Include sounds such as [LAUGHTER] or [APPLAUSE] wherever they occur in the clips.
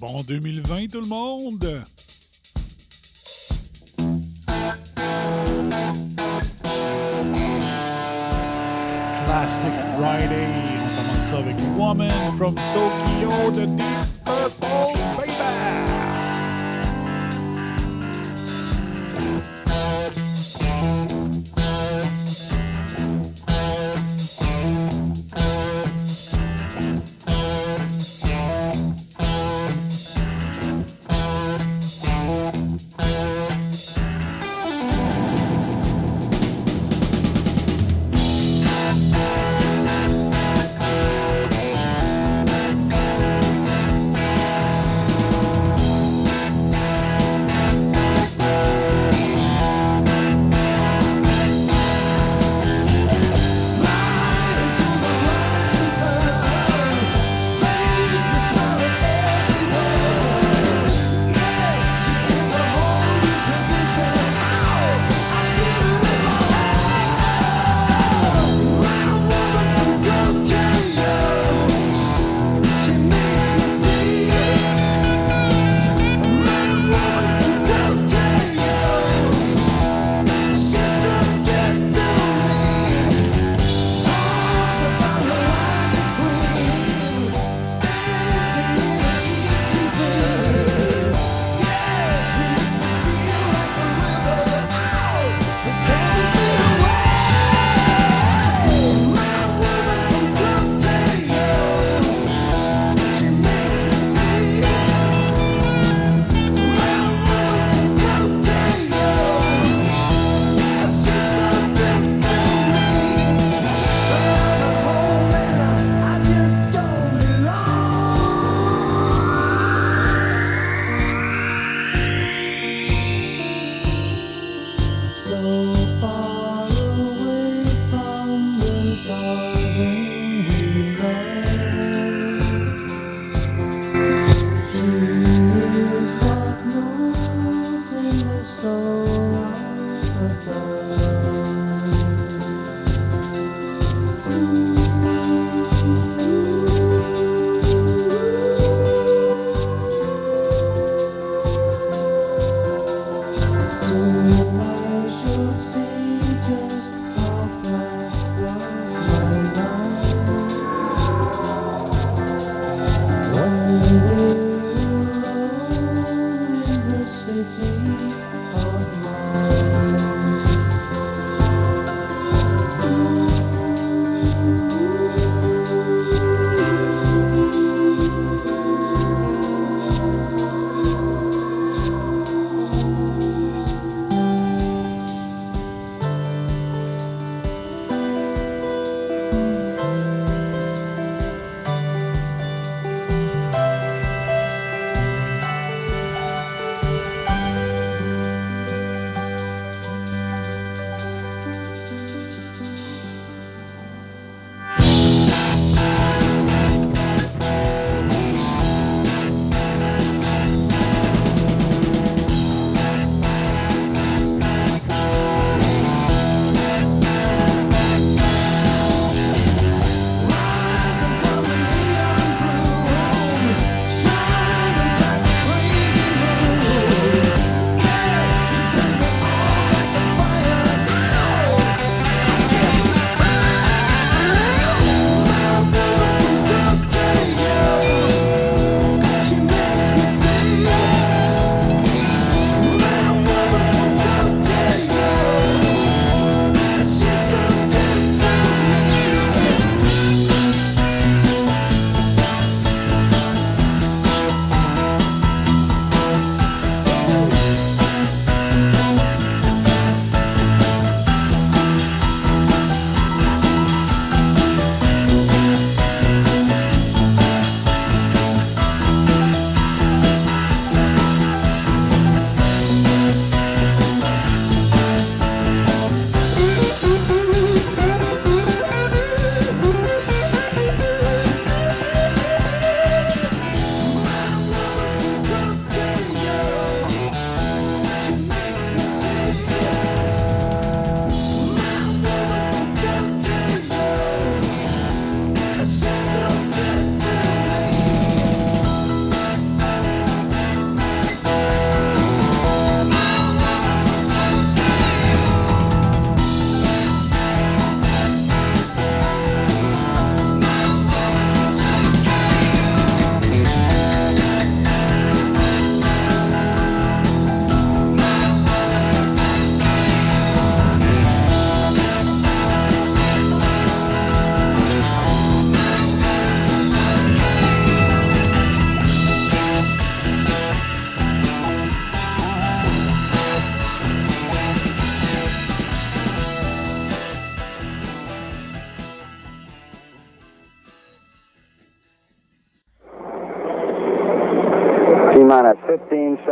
Bon 2020 tout le monde! Classic Friday. On commence ça avec Woman from Tokyo de Deep Purple,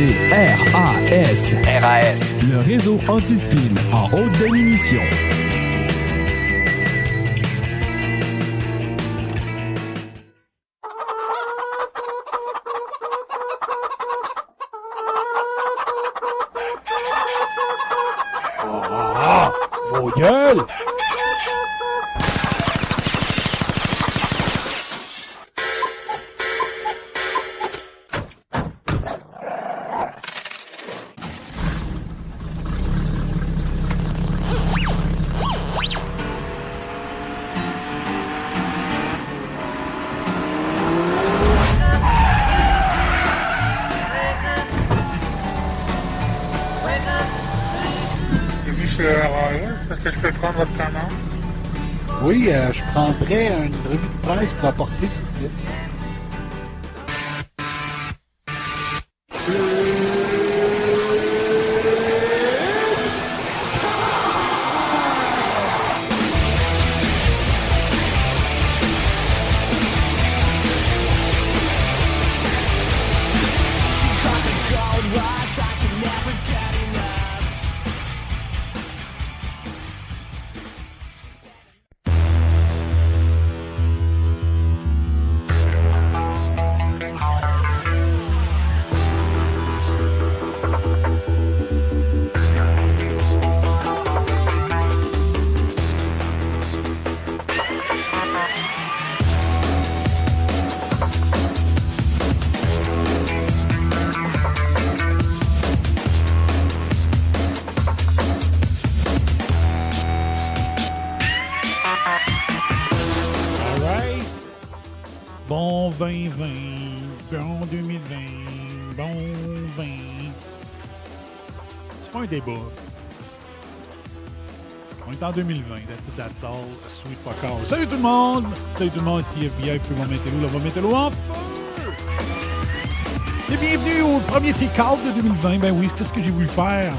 Écoutez RAS, RAS. le réseau anti-spin en haute définition. 2020, bon 2020, bon 20. C'est pas un débat. On est en 2020, that's it, all. Sweet fuck all. Salut tout le monde! Salut tout le monde, ici FBI, Fremont Métello, le va Métello en feu! Et bienvenue au premier take-out de 2020. Ben oui, c'est ce que j'ai voulu faire.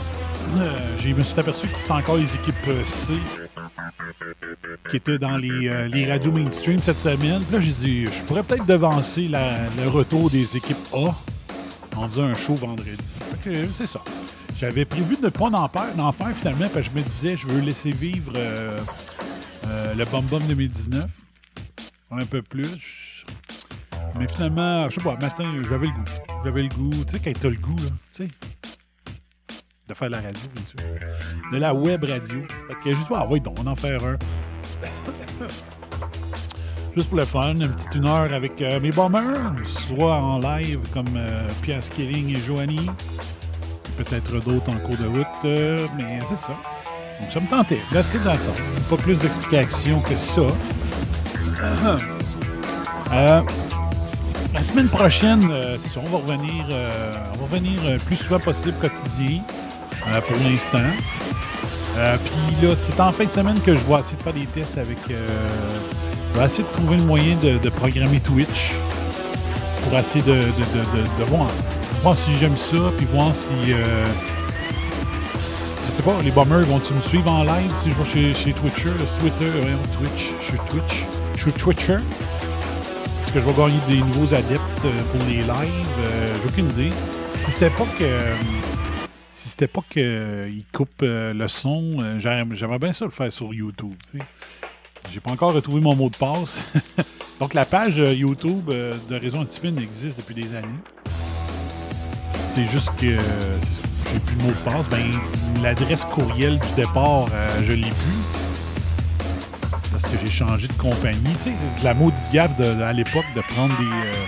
Euh, je me suis aperçu que c'était encore les équipes euh, C qui étaient dans les, euh, les radios mainstream cette semaine. Puis là, j'ai dit, je pourrais peut-être devancer le retour des équipes A en faisant un show vendredi. Que, c'est ça. J'avais prévu de ne pas en faire, faire finalement, parce que je me disais, je veux laisser vivre euh, euh, le Bum Bum 2019 un peu plus. Mais finalement, je sais pas, matin, j'avais le goût. J'avais le goût, tu sais, quand t'as le goût, là, tu sais, de faire la radio, bien sûr. De la web radio. Fait que j'ai dit, ah, oui, donc, on en faire un. [LAUGHS] Juste pour le fun, une petite une heure avec euh, mes bombers, soit en live comme euh, Pierre Skilling et Joanie, peut-être d'autres en cours de route, euh, mais c'est ça. Donc ça me tentait. That's it, that's all. Pas plus d'explications que ça. [COUGHS] Euh, la semaine prochaine, c'est ça, on va revenir, on va revenir plus souvent possible quotidien pour l'instant. Euh, Puis là, c'est en fin de semaine que je vais essayer de faire des tests avec. euh, je vais essayer de trouver le moyen de, programmer Twitch pour essayer de, de, de, voir, voir si j'aime ça, puis voir si, euh, Je sais pas, les bombers vont-ils me suivre en live si je vais chez, Twitcher, Twitter, voyons, Twitch, je suis Twitch, je suis Twitcher? Est-ce que je vais gagner des nouveaux adeptes euh, pour les lives? Euh, J'ai aucune idée. Si c'était pas que. Euh, c'était pas qu'ils coupent euh, le son, euh, j'aimerais bien ça le faire sur YouTube. J'ai pas encore retrouvé mon mot de passe. [LAUGHS] Donc la page euh, YouTube euh, de Réseau Antispin existe depuis des années. C'est juste que euh, j'ai plus le mot de passe. Ben, l'adresse courriel du départ, euh, je l'ai plus. Parce que j'ai changé de compagnie. La maudite gaffe de- de- à l'époque de prendre des, euh,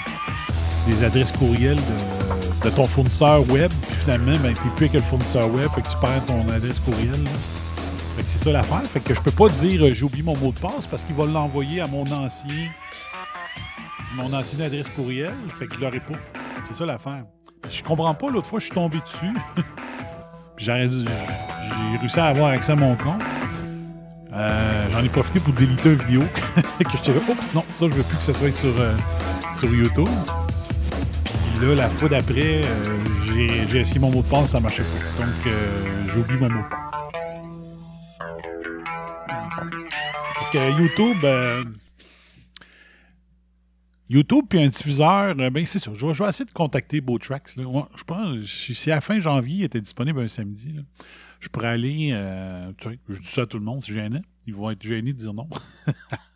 des adresses courriel de, de ton fournisseur web, puis finalement, ben, t'es plus avec le fournisseur web, fait que tu perds ton adresse courriel. Fait que c'est ça l'affaire. Fait que je peux pas dire euh, j'ai oublié mon mot de passe parce qu'il va l'envoyer à mon ancien mon ancienne adresse courriel, fait que je l'aurai pas. C'est ça l'affaire. Je comprends pas, l'autre fois, je suis tombé dessus. [LAUGHS] Puis j'ai réussi à avoir accès à mon compte. Euh, J'en ai profité pour déliter une vidéo [LAUGHS] que je t'avais. Oups, non, ça, je veux plus que ce soit sur, euh, sur YouTube. La fois d'après, euh, j'ai essayé mon mot de passe, ça marchait pas. Donc, euh, j'ai oublié mon mot. Parce que YouTube, euh, YouTube puis un diffuseur, euh, ben c'est sûr. Je vais, je essayer de contacter. Ouais, je pense, si à la fin janvier, il était disponible un samedi, je pourrais aller. tu sais, je dis ça à tout le monde, c'est gênant. Ils vont être gênés de dire non. [LAUGHS]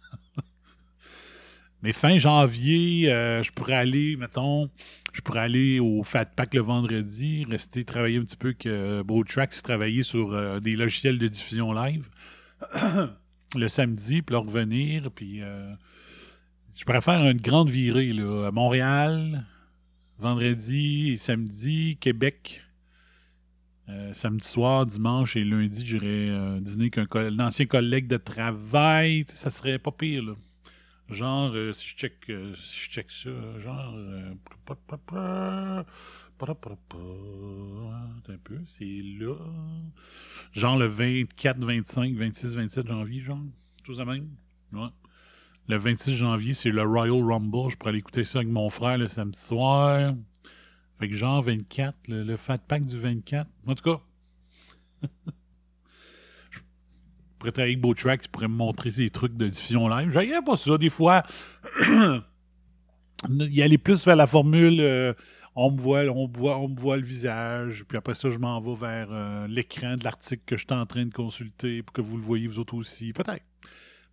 Mais fin janvier, euh, je pourrais aller, mettons, je pourrais aller au Fat Pack le vendredi, rester travailler un petit peu que Beautrax, travailler sur euh, des logiciels de diffusion live [CLEARS THROAT] le samedi, puis là revenir, puis euh, je pourrais faire une grande virée là, à Montréal, vendredi et samedi, Québec, samedi soir, dimanche et lundi, j'irais euh, dîner qu'un coll- un ancien collègue de travail, ça serait pas pire là. Genre, euh, si je check, euh, si je check ça, genre, euh, un peu, c'est là. Genre le 24, 25, 26, 27 janvier, genre. Tout ça même. Ouais. Le 26 janvier, c'est le Royal Rumble. Je pourrais aller écouter ça avec mon frère le samedi soir. Fait que genre 24, le, le Fat Pack du 24. En tout cas. [LAUGHS] pourrais avec Beautrack, tu pourrais me montrer ces trucs de diffusion live. J'aillerais pas ça, des fois. [CLEARS THROAT] y aller plus vers la formule euh, on me voit on voit on voit le visage puis après ça je m'en vais vers euh, l'écran de l'article que je suis en train de consulter pour que vous le voyez vous autres aussi. Peut-être.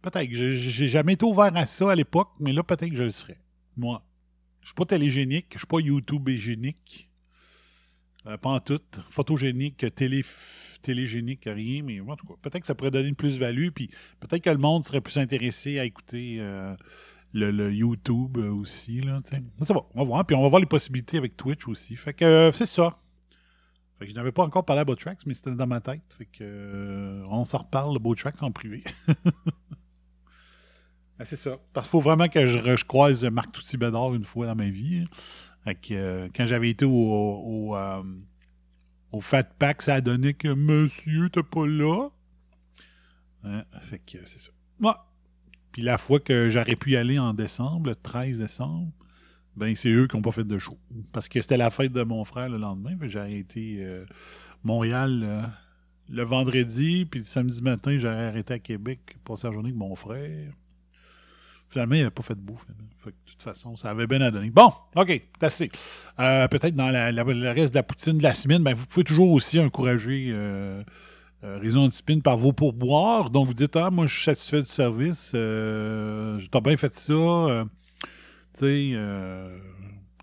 Peut-être. J'ai jamais été ouvert à ça à l'époque mais là peut-être que je le serais. Moi. Je suis pas télégénique je suis pas YouTube égénique euh, pas en tout. Photogénique télé télégénique rien mais en tout cas peut-être que ça pourrait donner une plus-value puis peut-être que le monde serait plus intéressé à écouter euh, le, YouTube euh, aussi. Là, c'est bon, on va voir. Puis on va voir les possibilités avec Twitch aussi. Fait que euh, c'est ça. Fait que je n'avais pas encore parlé à Botrax, mais c'était dans ma tête. Fait que on s'en reparle, le Botrax en privé. [LAUGHS] Ah, c'est ça. Parce qu'il faut vraiment que je, je croise Marc Touty Bédard une fois dans ma vie. hein. Quand j'avais été au, au Fat Pack, ça a donné que Monsieur, t'es pas là. Hein, Fait que c'est ça. Puis la fois que j'aurais pu y aller en décembre, le 13 décembre, ben c'est eux qui n'ont pas fait de show. Parce que c'était la fête de mon frère le lendemain. J'ai arrêté euh, Montréal euh, le vendredi, puis le samedi matin, j'aurais arrêté à Québec, passer la journée avec mon frère. Finalement, il n'avait pas fait de bouffe. de toute façon, ça avait bien à donner. Bon, OK, c'est assez. Euh, Peut-être dans la- le reste de la poutine de la semaine, ben, vous pouvez toujours aussi encourager euh, euh, Raison par vos pourboires. Donc, vous dites, ah, moi, je suis satisfait du service. Euh, T'as bien fait ça. euh, tu sais, euh,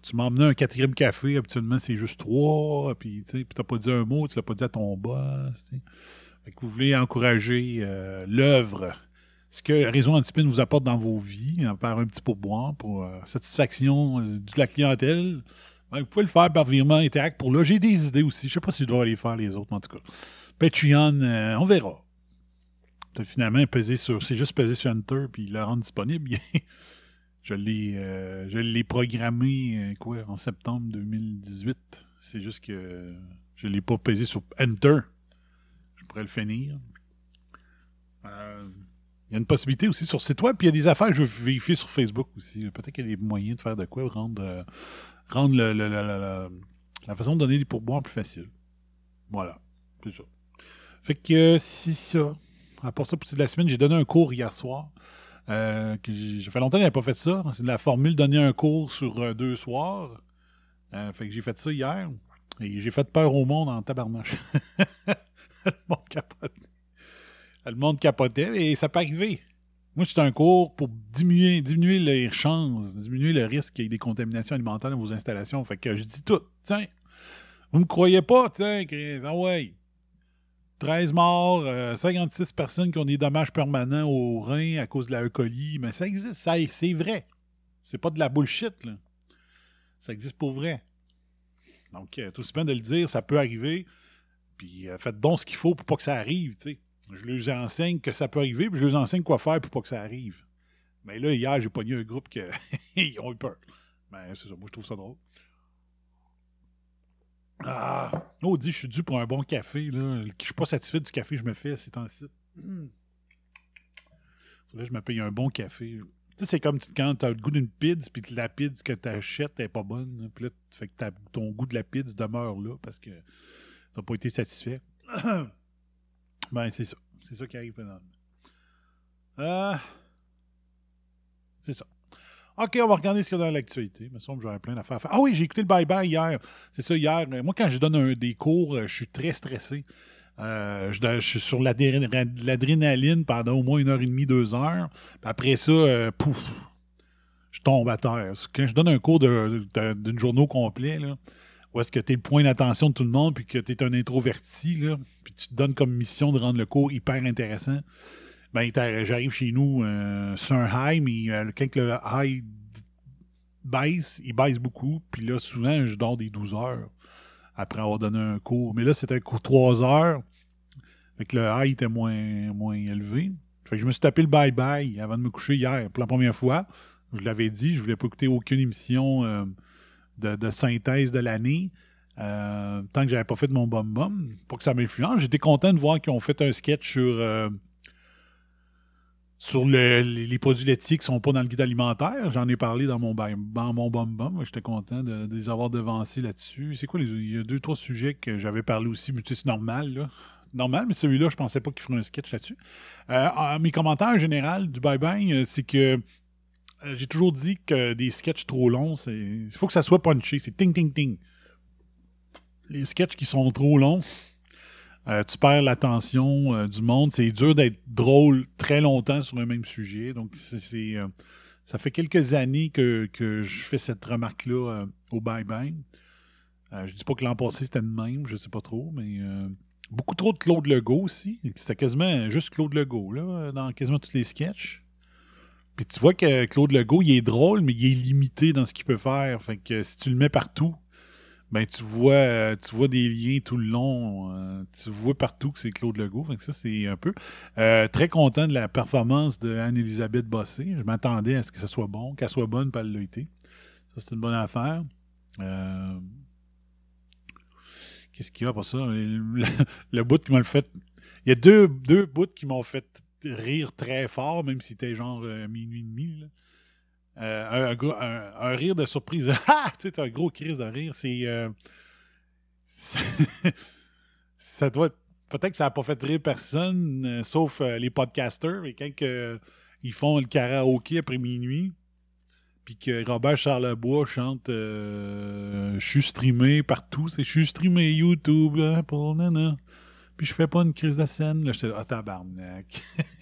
tu m'as emmené un quatrième café. Habituellement, c'est juste trois. Puis, tu t'as pas dit un mot. Tu l'as pas dit à ton boss. Fait que vous voulez encourager euh, l'œuvre ce que Réseau Antipine vous apporte dans vos vies, hein, par un petit pourboire pour euh, satisfaction euh, de la clientèle, vous pouvez le faire par virement Interact pour là. J'ai des idées aussi. Je sais pas si je dois les faire les autres, mais en tout cas. Patreon, euh, on verra. Finalement sur. C'est juste peser sur Enter puis le rendre disponible. [LAUGHS] je l'ai je programmé quoi en septembre 2018. C'est juste que je l'ai pas pesé sur Enter. Je pourrais le finir. Euh, il y a une possibilité aussi sur site web, puis il y a des affaires que je veux vérifier sur Facebook aussi. Peut-être qu'il y a des moyens de faire de quoi, rendre, euh, rendre la façon de donner des pourboires plus facile. Voilà, c'est ça. Fait que euh, c'est ça. À part ça, pour de la semaine, j'ai donné un cours hier soir. Euh, j'ai fait longtemps que j'avais pas fait ça. C'est de la formule donner un cours sur deux soirs. Fait que j'ai fait ça hier. Et j'ai fait peur au monde en tabarnache. [LAUGHS] monde capote. Le monde capotait et ça peut arriver. Moi, c'est un cours pour diminuer, les chances, diminuer le risque qu'il y ait des contaminations alimentaires dans vos installations. Fait que je dis tout. Tiens, vous me croyez pas, tiens, ah ouais. 13 morts, euh, 56 personnes qui ont des dommages permanents aux reins à cause de la E. Mais ça existe, ça, c'est vrai. C'est pas de la bullshit, là. Ça existe pour vrai. Donc, euh, tout bien de le dire, ça peut arriver. Puis euh, faites donc ce qu'il faut pour pas que ça arrive, tu sais. Je leur enseigne que ça peut arriver, puis je leur enseigne quoi faire pour pas que ça arrive. Mais là, hier, j'ai pogné un groupe qui [LAUGHS] ont eu peur. Mais c'est ça, moi, je trouve ça drôle. Ah, oh, dit, je suis dû pour un bon café. Là. Je suis pas satisfait du café que je me fais ces temps-ci. Faudrait que je me paye un bon café. Tu sais, c'est comme quand tu as le goût d'une pizza, puis la pizza que tu achètes n'est pas bonne. Puis là, fait que ton goût de la pizza demeure là parce que tu n'as pas été satisfait. [CLEARS THROAT] ben, c'est ça. C'est ça qui arrive. Euh, c'est ça. OK, on va regarder ce qu'il y a dans l'actualité. Il me semble que j'aurais plein d'affaires à faire. Ah oui, j'ai écouté le bye-bye hier. C'est ça, hier. Moi, quand je donne un, des cours, euh, je suis très stressé. Euh, je, suis sur l'adrénaline pendant au moins une heure et demie, deux heures. Puis après ça, euh, pouf, je tombe à terre. Quand je donne un cours d'une journée au complet, là, où est-ce que tu es le point d'attention de tout le monde, puis que tu es un introverti, puis tu te donnes comme mission de rendre le cours hyper intéressant, ben, j'arrive chez nous euh, sur un high, mais euh, quand le high baisse, il baisse beaucoup, puis là, souvent, je dors des 12 heures après avoir donné un cours. Mais là, c'était un cours de 3 heures, fait que le high était moins, moins élevé. Fait que je me suis tapé le bye-bye avant de me coucher hier pour la première fois. Je l'avais dit, je voulais pas écouter aucune émission euh, de, synthèse de l'année. tant que j'avais pas fait mon bum-bum, pour que ça m'influence. J'étais content de voir qu'ils ont fait un sketch sur sur les produits laitiers qui sont pas dans le guide alimentaire. J'en ai parlé dans mon, dans mon bum bum. J'étais content de, les avoir devancés là-dessus. C'est quoi les, Il y a deux, trois sujets que j'avais parlé aussi, mais c'est normal, là. Normal, mais celui-là, je pensais pas qu'il ferait un sketch là-dessus. Euh, mes commentaires en général du bye-bye, euh, c'est que euh, j'ai toujours dit que des sketchs trop longs, il faut que ça soit punché. C'est ting, ting, ting. Les sketchs qui sont trop longs, euh, tu perds l'attention euh, du monde. C'est dur d'être drôle très longtemps sur un même sujet. Donc, c'est, euh, ça fait quelques années que, je fais cette remarque-là au Bye Bye. je dis pas que l'an passé c'était le même, je sais pas trop, mais beaucoup trop de Claude Legault aussi. C'était quasiment juste Claude Legault, là, dans quasiment tous les sketchs. Puis tu vois que Claude Legault, il est drôle, mais il est limité dans ce qu'il peut faire. Fait que si tu le mets partout, ben tu vois euh, tu vois des liens tout le long euh, tu vois partout que c'est Claude Legault. Fait que ça c'est un peu euh, très content de la performance de Anne-Elisabeth Bossé. Je m'attendais à ce que ça soit bon qu'elle soit bonne pas le ça c'est une bonne affaire. Qu'est-ce qu'il y a pour ça? Le, bout qui m'a fait il y a deux, deux bouts qui m'ont fait rire très fort même si c'était genre minuit et demi. Euh, un, rire de surprise. [LAUGHS] Ah! Tu sais, un gros crise de rire. C'est. Euh, ça [LAUGHS] Peut-être que ça n'a pas fait rire personne, euh, sauf les podcasters. Et quand ils font le karaoké après minuit, puis que Robert Charlebois chante Je suis streamé partout. C'est Je suis streamé YouTube, pour nana je fais pas une crise de scène. Là, j'étais là, ah, tabarnak. [LAUGHS]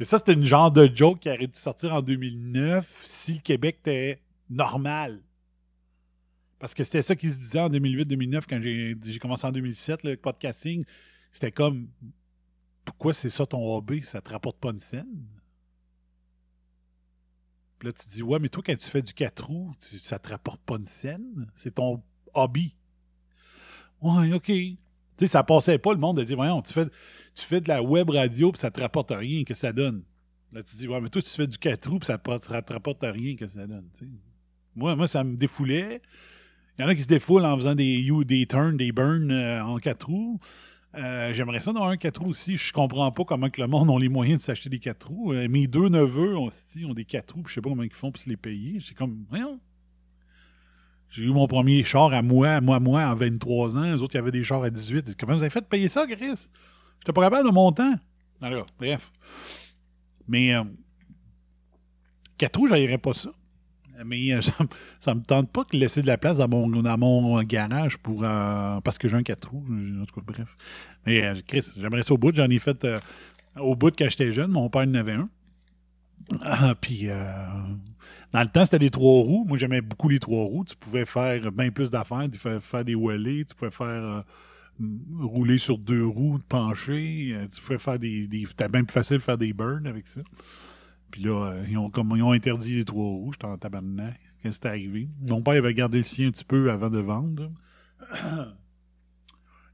Et ça, c'était une genre de joke qui aurait dû sortir en 2009 si le Québec était normal. Parce que c'était ça qui se disait en 2008-2009 quand j'ai commencé en 2007, le podcasting. C'était comme, pourquoi c'est ça ton hobby? Ça te rapporte pas une scène? Puis là, tu dis, ouais, mais toi, quand tu fais du 4 roues, ça te rapporte pas une scène? C'est ton hobby. Ouais, OK. Sais, ça passait pas le monde de dire, voyons, tu fais, tu fais de la web radio puis ça te rapporte rien, que ça donne. Là, tu dis, ouais, mais toi, tu fais du 4 roues puis ça te, te rapporte rien, que ça donne. Moi, moi, ça me défoulait. Il y en a qui se défoulent en faisant des you, des turns, des burns euh, en 4 roues. Euh, j'aimerais ça dans un 4 roues aussi. Je comprends pas comment que le monde a les moyens de s'acheter des 4 roues. Euh, mes deux neveux ont, ont des 4 roues, je sais pas comment ils font pour se les payer. C'est comme, voyons, j'ai eu mon premier char à moi, moi, moi, en 23 ans. Les autres, il y avait des chars à 18. Comment vous avez fait de payer ça, Chris? J'étais pas capable de mon temps. Alors, bref. Mais, euh, 4 roues, j'aillerais pas ça. Mais euh, [LAUGHS] ça, me tente pas de laisser de la place dans mon, garage pour euh, parce que j'ai un 4 roues. En tout cas, bref. Mais euh, Chris, j'aimerais ça au bout. J'en ai fait au bout quand j'étais jeune. Mon père en avait un. Ah, puis dans le temps, c'était les trois roues. Moi, j'aimais beaucoup les trois roues. Tu pouvais faire bien plus d'affaires. Tu pouvais faire des wheelies. Tu pouvais faire rouler sur deux roues, pencher. Tu pouvais faire des. C'était bien plus facile de faire des burns avec ça. Puis là, euh, ils, ont, comme, ils ont interdit les trois roues. J'étais en tabarnak quand c'était arrivé? Mon père avait gardé le sien un petit peu avant de vendre.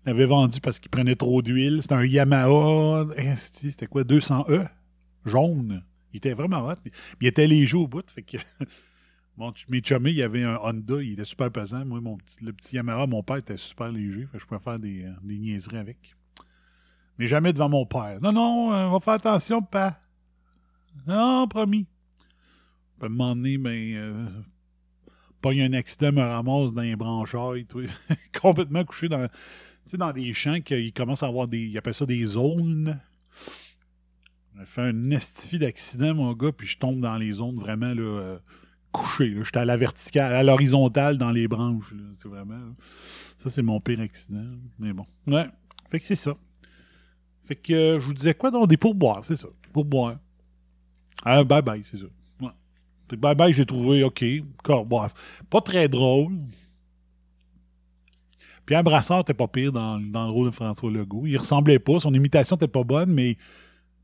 Il avait vendu parce qu'il prenait trop d'huile. C'était un Yamaha. C'était quoi 200E Jaune. Il était vraiment hot. Il était léger au bout. Fait que [LAUGHS] mes chummés, il y avait un Honda, il était super pesant. Moi, mon le petit Yamaha, mon père était super léger. Fait que je pouvais faire des, euh, des niaiseries avec. Mais jamais devant mon père. Non, non, euh, on va faire attention, pas. Non, promis. Moment donné, ben, euh, pas eu un accident, me ramasse dans les branchailles, [LAUGHS] complètement couché dans, dans des champs qu'ils commencent à avoir des, ils appellent ça des zones. J'ai fait un estifi d'accident, mon gars, puis je tombe dans les zones vraiment, là, euh, couché. là. J'étais à la verticale, à l'horizontale dans les branches. C'est vraiment. Ça, c'est mon pire accident. Mais bon. Ouais. Fait que c'est ça. Fait que euh, je vous disais quoi donc? Des pourboires, c'est ça. Pourboires. Ah, bye bye, c'est ça. Bye bye, j'ai trouvé, ok. Corps. Pas très drôle. Pierre Brassard était pas pire dans, dans le rôle de François Legault. Il ressemblait pas, son imitation était pas bonne, mais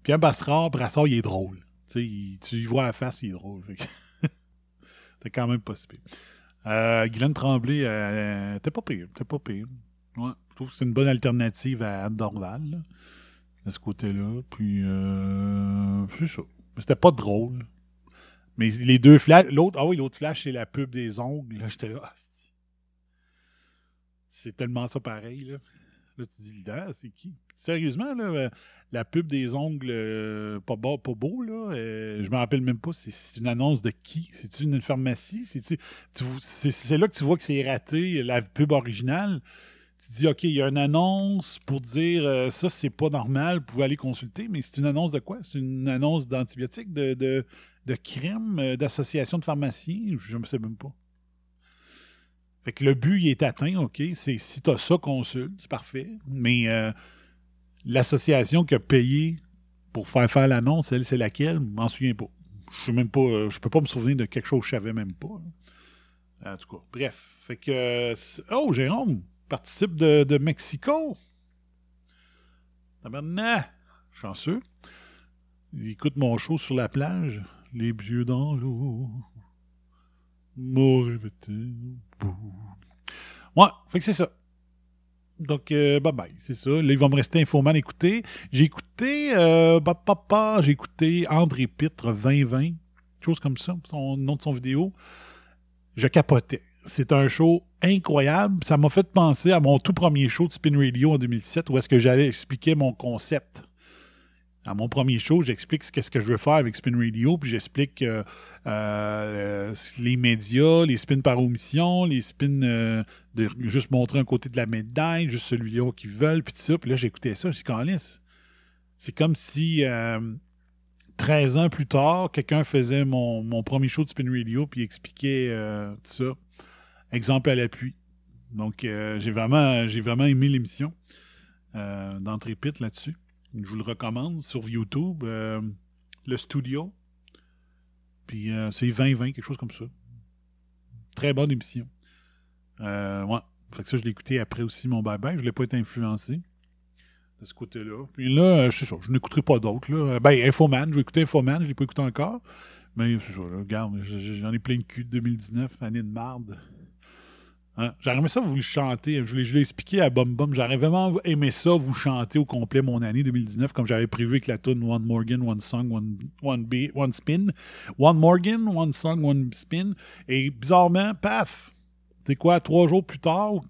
Pierre Brassard, Brassard, il est drôle. Tu y vois la face, il est drôle. C'était [LAUGHS] quand même pas si pire. Euh, Guylaine Tremblay, euh, t'es pas pire, t'es pas pire. Ouais, je trouve que c'est une bonne alternative à Anne Dorval, là, de ce côté-là. Puis, euh, c'est ça. C'était pas drôle. Mais les deux flashs, l'autre, ah oui, l'autre flash, c'est la pub des ongles. J'étais là, c'est- tellement ça pareil, là. Tu dis, là, c'est qui? Sérieusement, là, euh, la pub des ongles euh, pas, beau, pas beau, là, euh, je me rappelle même pas, c'est- c'est une annonce de qui? C'est-tu une pharmacie? C'est là que tu vois que c'est raté, la pub originale. Tu dis, OK, il y a une annonce pour dire ça, c'est pas normal, vous pouvez aller consulter, mais c'est une annonce de quoi? C'est une annonce d'antibiotiques, de, de, de crème, d'association de pharmaciens? Je ne sais même pas. Fait que le but, il est atteint, OK? C'est si tu as ça, consulte, c'est parfait. Mais l'association qui a payé pour faire faire l'annonce, elle, c'est laquelle? Je m'en souviens pas. Je même pas. euh, Je peux pas me souvenir de quelque chose que je savais même pas. En tout cas, bref. Fait que. euh, oh, Jérôme participe de, de Mexico. Tabarnak! Chanceux. Il écoute mon show sur la plage. Les pieds dans l'eau. M'aurait. Ouais, fait que c'est ça. Donc, euh, bye bye, c'est ça. Là, il va me rester Infoman à écouter. J'ai écouté, euh, bah, papa, j'ai écouté André Pitre 2020, chose comme ça, son nom de son vidéo. Je capotais. C'est un show incroyable. Ça m'a fait penser à mon tout premier show de Spin Radio en 2007 où est-ce que j'allais expliquer mon concept. À mon premier show, j'explique ce que je veux faire avec Spin Radio, puis j'explique euh, euh, les médias, les spins par omission, les spins euh, de juste montrer un côté de la médaille, juste celui-là qu'ils veulent, puis tout ça. Puis là, j'écoutais ça, je dis, Câlisse, c'est comme si euh, 13 ans plus tard, quelqu'un faisait mon, premier show de Spin Radio, puis expliquait euh, tout ça. Exemple à l'appui. Donc, euh, j'ai vraiment, j'ai vraiment aimé l'émission euh, d'entrée pit là-dessus. Je vous le recommande sur YouTube. euh, le studio. Puis euh, c'est 2020, quelque chose comme ça. Très bonne émission. Euh, ouais. Fait que ça, je l'ai écouté après aussi mon bye-bye. Je ne l'ai pas été influencé de ce côté-là. Puis là, euh, c'est ça, je n'écouterai pas d'autres. Ben, Infoman, je vais écouter Infoman, je ne l'ai pas écouté encore. Mais c'est ça, là, regarde, j'en ai plein de cul de 2019, année de marde. Hein? J'aurais aimé ça vous le chanter. Je l'ai, expliqué à Bum Bum. J'aurais vraiment aimé ça vous chanter au complet mon année 2019, comme j'avais prévu avec la tune One Morgan, One Song, One, one, Spin. One Morgan, One Song, One Spin. Et bizarrement, paf! Sais quoi, trois jours plus tard,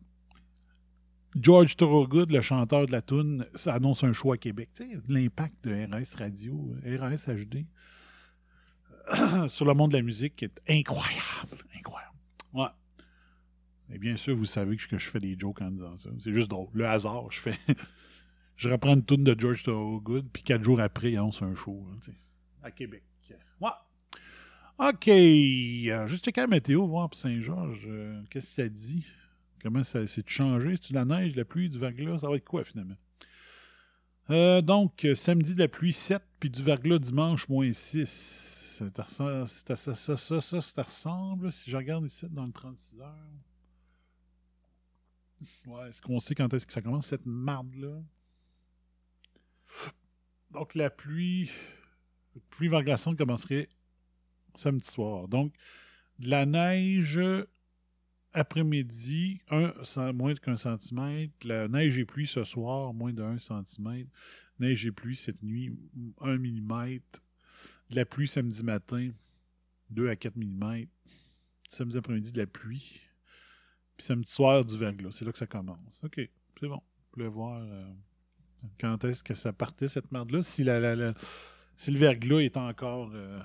George Thorogood, le chanteur de la tune, annonce un show à Québec. L'impact de RS Radio, RS HD [COUGHS] sur le monde de la musique est incroyable. Incroyable. Ouais. Et bien sûr, vous savez que je, fais des jokes en disant ça. C'est juste drôle. Le hasard, je fais. [LAUGHS] je reprends une tune de George Thorogood, puis quatre jours après, il annonce un show sais, à Québec. OK. Euh, juste checker la météo, voir pour Saint-Georges. euh, Qu'est-ce que ça dit? Comment ça s'est changé? C'est-tu la neige, la pluie, du verglas? Ça va être quoi finalement? Euh, donc, samedi, de la pluie 7, puis du verglas dimanche, moins 6. C'est à ça, c'est ça, ça, ça, ça, ça ressemble. Si je regarde ici dans le 36 heures. Ouais, est-ce qu'on sait quand est-ce que ça commence, cette marde-là? Donc, la pluie, la pluie verglaçante commencerait samedi soir. Donc, de la neige après-midi, un, moins qu'un centimètre. La neige et pluie ce soir, moins d'un centimètre. Neige et pluie cette nuit, un millimètre. De la pluie samedi matin, 2 à 4 mm. Samedi après-midi, de la pluie. Puis samedi soir, du verglas. C'est là que ça commence. OK, c'est bon. Vous pouvez voir euh, quand est-ce que ça partait, cette merde-là. Si, la, la- la- si le verglas est encore euh,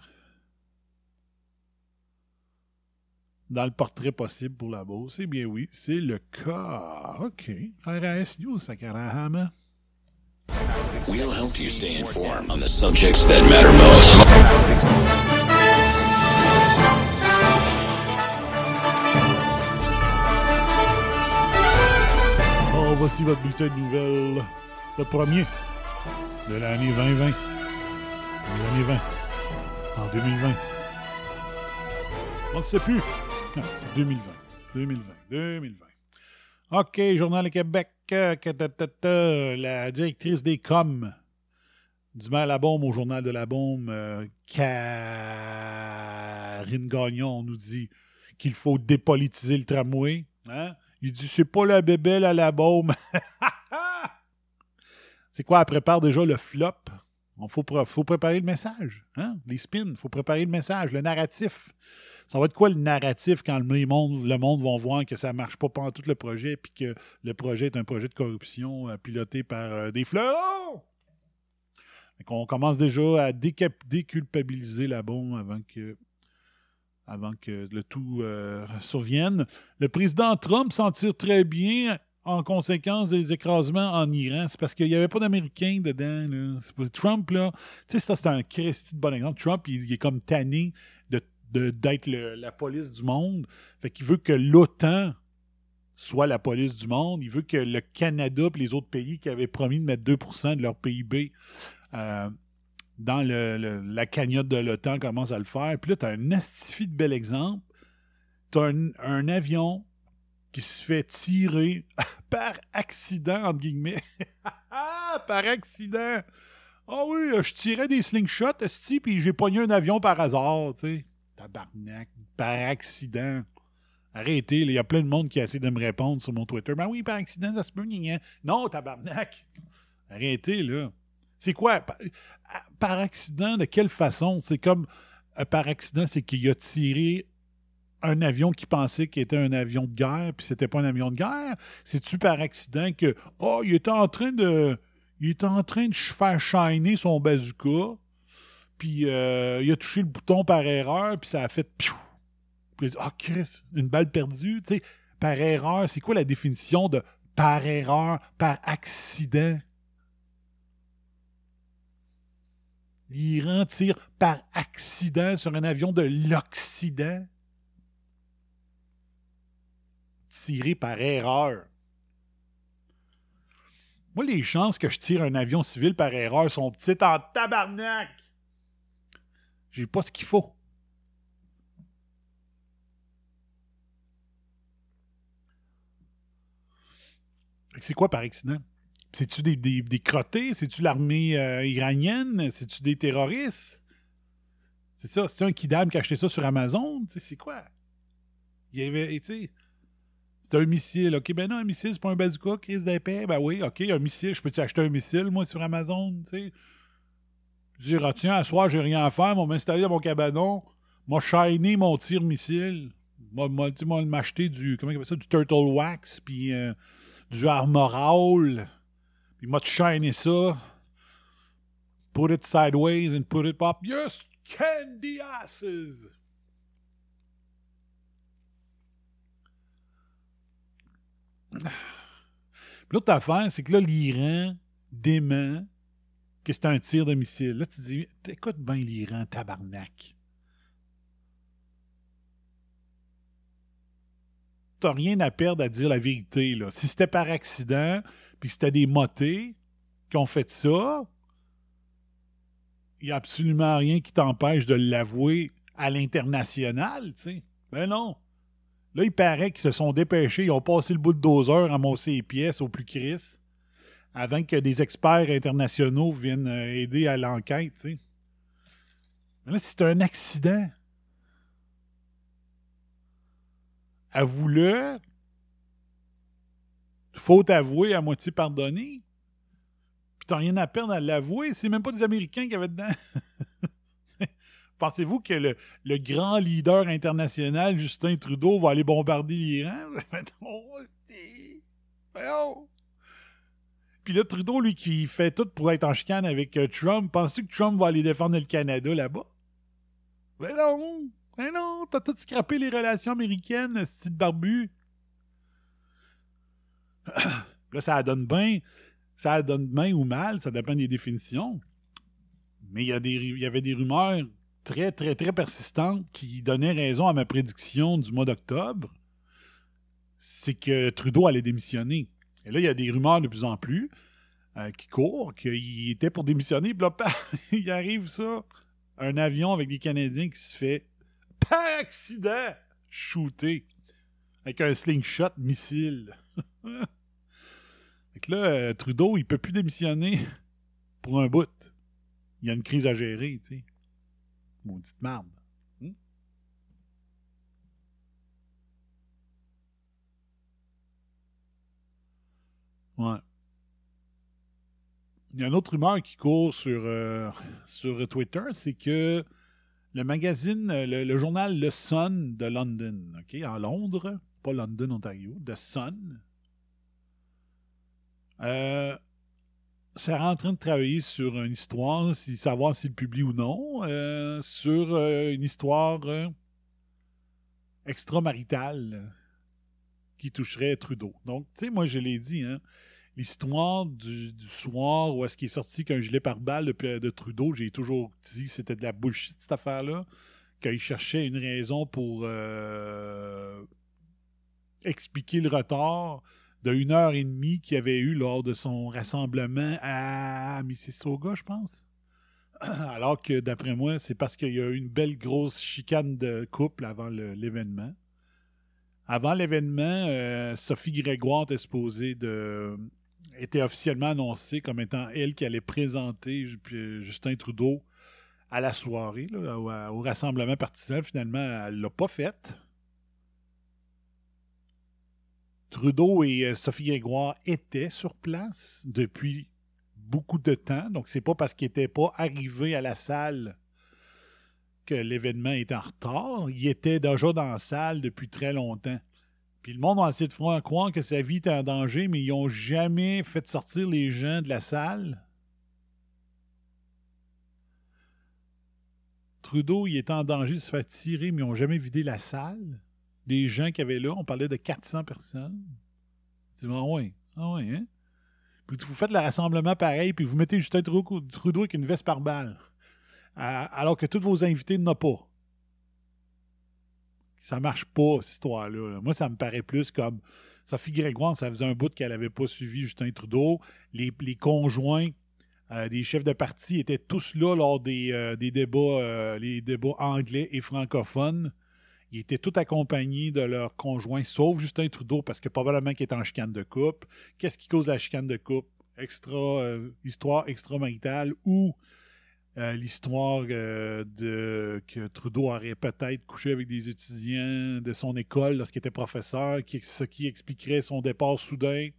dans le portrait possible pour la Beauce, eh bien oui, c'est le cas. OK. RAS News, Sakarahama. We'll help you stay informed on the subjects that matter most. Voici votre bulletin de nouvelles. Le premier de l'année 2020. Les années 20. En 2020. On ne sait plus. Non, c'est 2020. C'est 2020. 2020. OK, Journal Québec. euh, La directrice des coms du mal à la bombe au Journal de la bombe, euh, Karine Gagnon, nous dit qu'il faut dépolitiser le tramway. Hein? Il dit c'est pas la bébelle à la bombe. [LAUGHS] c'est quoi, elle prépare déjà le flop? Il faut, pré- faut préparer le message. Hein? Les spins, il faut préparer le message, le narratif. Ça va être quoi le narratif quand le monde, va voir que ça marche pas pendant tout le projet puis que le projet est un projet de corruption euh, piloté par euh, des fleurons? Qu'on commence déjà à déculpabiliser la bombe avant que avant que le tout euh, survienne. Le président Trump s'en tire très bien en conséquence des écrasements en Iran. C'est parce qu'il n'y avait pas d'Américains dedans. là. Pas- Trump, là, tu sais, ça, c'est un Christy de bon exemple. Trump, il, est comme tanné d'être la police du monde. Fait qu'il veut que l'OTAN soit la police du monde. Il veut que le Canada et les autres pays qui avaient promis de mettre 2% de leur PIB euh, dans le- la cagnotte de l'OTAN commencent à le faire. Puis là, tu as un astifi de bel exemple. Tu as un, avion qui se fait tirer [LAUGHS] par accident, entre guillemets. [LAUGHS] par accident. Ah oui, je tirais des slingshots, esti, puis j'ai pogné un avion par hasard, tu sais. Tabarnak, par accident. Arrêtez, il y a plein de monde qui essaie de me répondre sur mon Twitter. Ben oui, par accident, ça se peut, gna. Non, tabarnak. Arrêtez, là. C'est quoi? Par, par accident, de quelle façon? C'est comme, euh, par accident, c'est qu'il a tiré un avion qui pensait qu'il était un avion de guerre, puis c'était pas un avion de guerre? C'est-tu par accident que, oh, il était en train de, il était en train de faire shiner son bazooka, puis euh, il a touché le bouton par erreur, puis ça a fait, piou! Puis il dit, ah, Chris, une balle perdue, tu sais, par erreur, c'est quoi la définition de par erreur, par accident? L'Iran tire par accident sur un avion de l'Occident. Tiré par erreur. Moi, les chances que je tire un avion civil par erreur sont petites en tabarnak. J'ai pas ce qu'il faut. C'est quoi par accident? C'est-tu des, des, des crottés? C'est-tu l'armée euh, iranienne? C'est-tu des terroristes? C'est ça? C'est un kidam qui a acheté ça sur Amazon? C'est quoi? Il y avait, c'est un missile. OK, ben non, un missile, c'est pas un bazooka, crise d'épée. Ben oui, OK, un missile. Je peux-tu acheter un missile, moi, sur Amazon? Tu? Dire, ah, tiens, à soir, j'ai rien à faire, moi, m'installer dans mon cabanon, m'a shiner mon tir-missile, m'a, m'a, m'acheter du, comment ça, du Turtle Wax, puis euh, du Armoral, puis m'a shiner ça, put it sideways and put it up. Yes, candy asses! L'autre affaire, c'est que là, l'Iran dément que c'est un tir de missile. Là, tu dis, écoute bien l'Iran, tabarnak. T'as rien à perdre à dire la vérité. Là. Si c'était par accident, puis que c'était des motés qui ont fait ça, il n'y a absolument rien qui t'empêche de l'avouer à l'international, tu sais. Ben non. Là, il paraît qu'ils se sont dépêchés, ils ont passé le bout de dozer à monter les pièces au plus cris avant que des experts internationaux viennent euh, aider à l'enquête, tu sais. Mais là, c'est un accident. Avoue-le. Faute avouée, à moitié pardonnée. Puis t'as rien à perdre à l'avouer. C'est même pas des Américains qui avaient dedans. [LAUGHS] Pensez-vous que le, grand leader international, Justin Trudeau, va aller bombarder l'Iran? [LAUGHS] Puis là, Trudeau, lui, qui fait tout pour être en chicane avec euh, Trump, penses-tu que Trump va aller défendre le Canada là-bas? Ben non! Ben non! T'as tout scrappé les relations américaines, ce type barbu. [COUGHS] là, ça donne bien. Ça donne bien ou mal, ça dépend des définitions. Mais il y, avait des rumeurs très, très, très persistantes qui donnaient raison à ma prédiction du mois d'octobre. C'est que Trudeau allait démissionner. Et là, il y a des rumeurs de plus en plus euh, qui courent qu'il était pour démissionner. Puis là, [LAUGHS] il arrive ça. Un avion avec des Canadiens qui se fait, par accident, shooter avec un slingshot missile. [LAUGHS] fait que là, euh, Trudeau, il peut plus démissionner [LAUGHS] pour un bout. Il y a une crise à gérer, tu sais. Maudite marde. Hmm? Ouais. Il y a une autre rumeur qui court sur, euh, Twitter, c'est que le magazine, le, le journal Le Sun de London, OK, en Londres, pas London, Ontario, The Sun, euh, en train de travailler sur une histoire, si savoir s'il publie ou non, euh, sur euh, une histoire euh, extramaritale qui toucherait Trudeau. Donc, tu sais, moi, je l'ai dit, hein, l'histoire du, soir où est-ce qu'il est sorti qu'un gilet par balle de, de Trudeau, j'ai toujours dit que c'était de la bullshit, cette affaire-là, qu'il cherchait une raison pour expliquer le retard de une heure et demie qu'il avait eu lors de son rassemblement à Mississauga, je pense. [CLEARS THROAT] Alors que, d'après moi, c'est parce qu'il y a eu une belle grosse chicane de couple avant l'événement. Avant l'événement, euh, Sophie Grégoire était était officiellement annoncée comme étant elle qui allait présenter puis Justin Trudeau à la soirée, au, rassemblement partisan. Finalement, elle l'a pas faite. Trudeau et euh, Sophie Grégoire étaient sur place depuis beaucoup de temps. Donc, c'est pas parce qu'ils n'étaient pas arrivés à la salle que l'événement est en retard. Ils étaient déjà dans la salle depuis très longtemps. Puis le monde a essayé de faire croire que sa vie était en danger, mais ils n'ont jamais fait sortir les gens de la salle. Trudeau, il était en danger de se faire tirer, mais ils n'ont jamais vidé la salle. Des gens qui avaient là, on parlait de 400 personnes. Dis, ah ouais, ah ouais, hein? Puis vous faites le rassemblement pareil, puis vous mettez Justin Trudeau, avec une veste par balle. Alors que tous vos invités n'ont pas. Ça marche pas, cette histoire-là. là. Moi, ça me paraît plus comme Sophie Grégoire, ça faisait un bout qu'elle n'avait pas suivi Justin Trudeau. Les, les conjoints euh, des chefs de parti étaient tous là lors des, euh, débats, euh, les débats anglais et francophones. Ils étaient tous accompagnés de leurs conjoints, sauf Justin Trudeau, parce que probablement qu'il est en chicane de couple. Qu'est-ce qui cause la chicane de couple? Extra, euh, histoire extramaritale ou euh, l'histoire euh, de que Trudeau aurait peut-être couché avec des étudiants de son école lorsqu'il était professeur, ce qui expliquerait son départ soudain.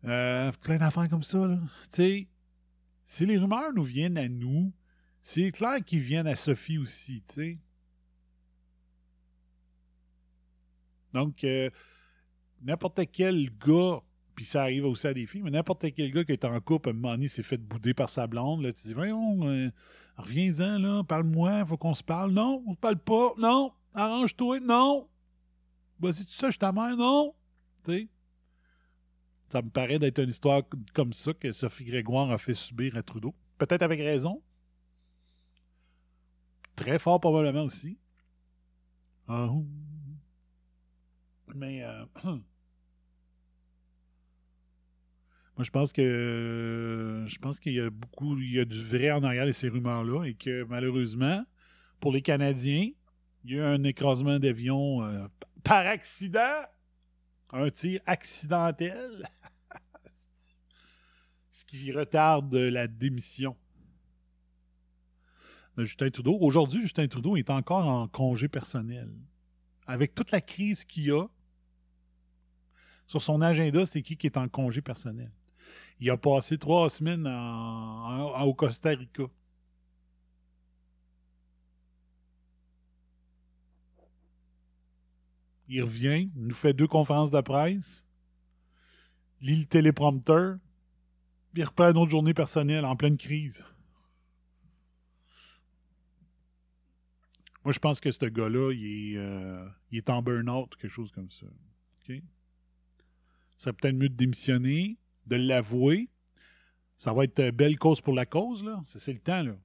Plein d'affaires comme ça, là. Si les rumeurs nous viennent à nous, c'est clair qu'ils viennent à Sophie aussi, tu Donc, euh, n'importe quel gars, puis ça arrive aussi à des filles, mais n'importe quel gars qui est en couple, à s'est fait bouder par sa blonde, là, tu dis, voyons, euh, reviens-en, là, parle-moi, faut qu'on se parle. Non, on se parle pas. Non, arrange-toi. Non. Vas-y, tu sais, je ta mère? Non. Tu sais? Ça me paraît d'être une histoire comme ça que Sophie Grégoire a fait subir à Trudeau. Peut-être avec raison. Très fort probablement aussi. Ah. Mais euh, [CLEARS THROAT] moi je pense que je pense qu'il y a beaucoup il y a du vrai en arrière de ces rumeurs-là et que malheureusement, pour les Canadiens, il y a eu un écrasement d'avion euh, par accident. Un tir accidentel. [LAUGHS] Ce qui retarde la démission Justin Trudeau. Aujourd'hui, Justin Trudeau est encore en congé personnel. Avec toute la crise qu'il y a, sur son agenda, c'est qui qui est en congé personnel. Il a passé trois semaines au Costa Rica. Il revient, il nous fait deux conférences de presse, lit le téléprompteur, il reprend une autre journée personnelle en pleine crise. Moi, je pense que ce gars-là, il, est euh, en burn-out, quelque chose comme ça. Ça serait peut-être mieux de démissionner, de l'avouer. Ça va être euh, belle cause pour la cause, là. Ça, C'est le temps, là.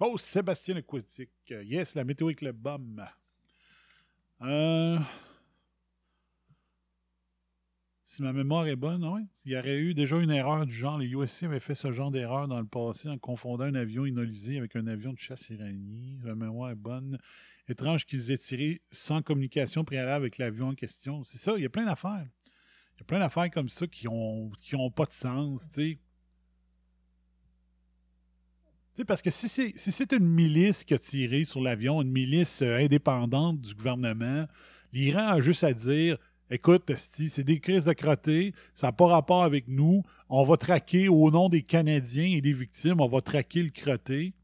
Oh, Sébastien Aquatique. Yes, la météo le bum. Euh... Si ma mémoire est bonne. Il y aurait eu déjà une erreur du genre. Les USC avaient fait ce genre d'erreur dans le passé en confondant un avion inolisé avec un avion de chasse iranien. Ma mémoire est bonne. Étrange qu'ils aient tiré sans communication préalable avec l'avion en question. C'est ça, il y a plein d'affaires. Il y a plein d'affaires comme ça qui ont, qui ont pas de sens, tu sais. Parce que si c'est si c'est une milice qui a tiré sur l'avion, une milice euh, indépendante du gouvernement, l'Iran a juste à dire Écoute, c'est des crises de crotté, ça n'a pas rapport avec nous, on va traquer au nom des Canadiens et des victimes, on va traquer le crotté,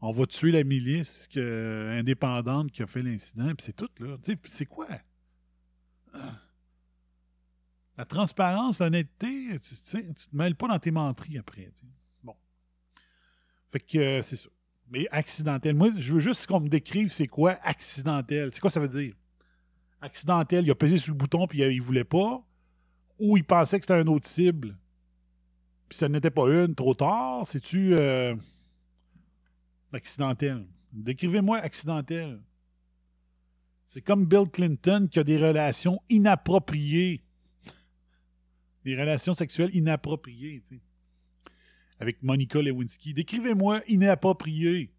on va tuer la milice que- indépendante qui a fait l'incident, puis c'est tout, là. C'est quoi? La transparence, l'honnêteté, tu, tu tu te mêles pas dans tes menteries après. Bon. Fait que euh, c'est ça. Mais accidentel. Moi, je veux juste qu'on me décrive c'est quoi accidentel. C'est quoi ça veut dire? Accidentel, il a pesé sur le bouton puis il, voulait pas. Ou il pensait que c'était une autre cible. Puis ça n'était pas une, trop tard. C'est-tu euh, accidentel? Décrivez-moi accidentel. C'est comme Bill Clinton qui a des relations inappropriées. [LAUGHS] Des relations sexuelles inappropriées, avec Monica Lewinsky. Décrivez-moi inapproprié.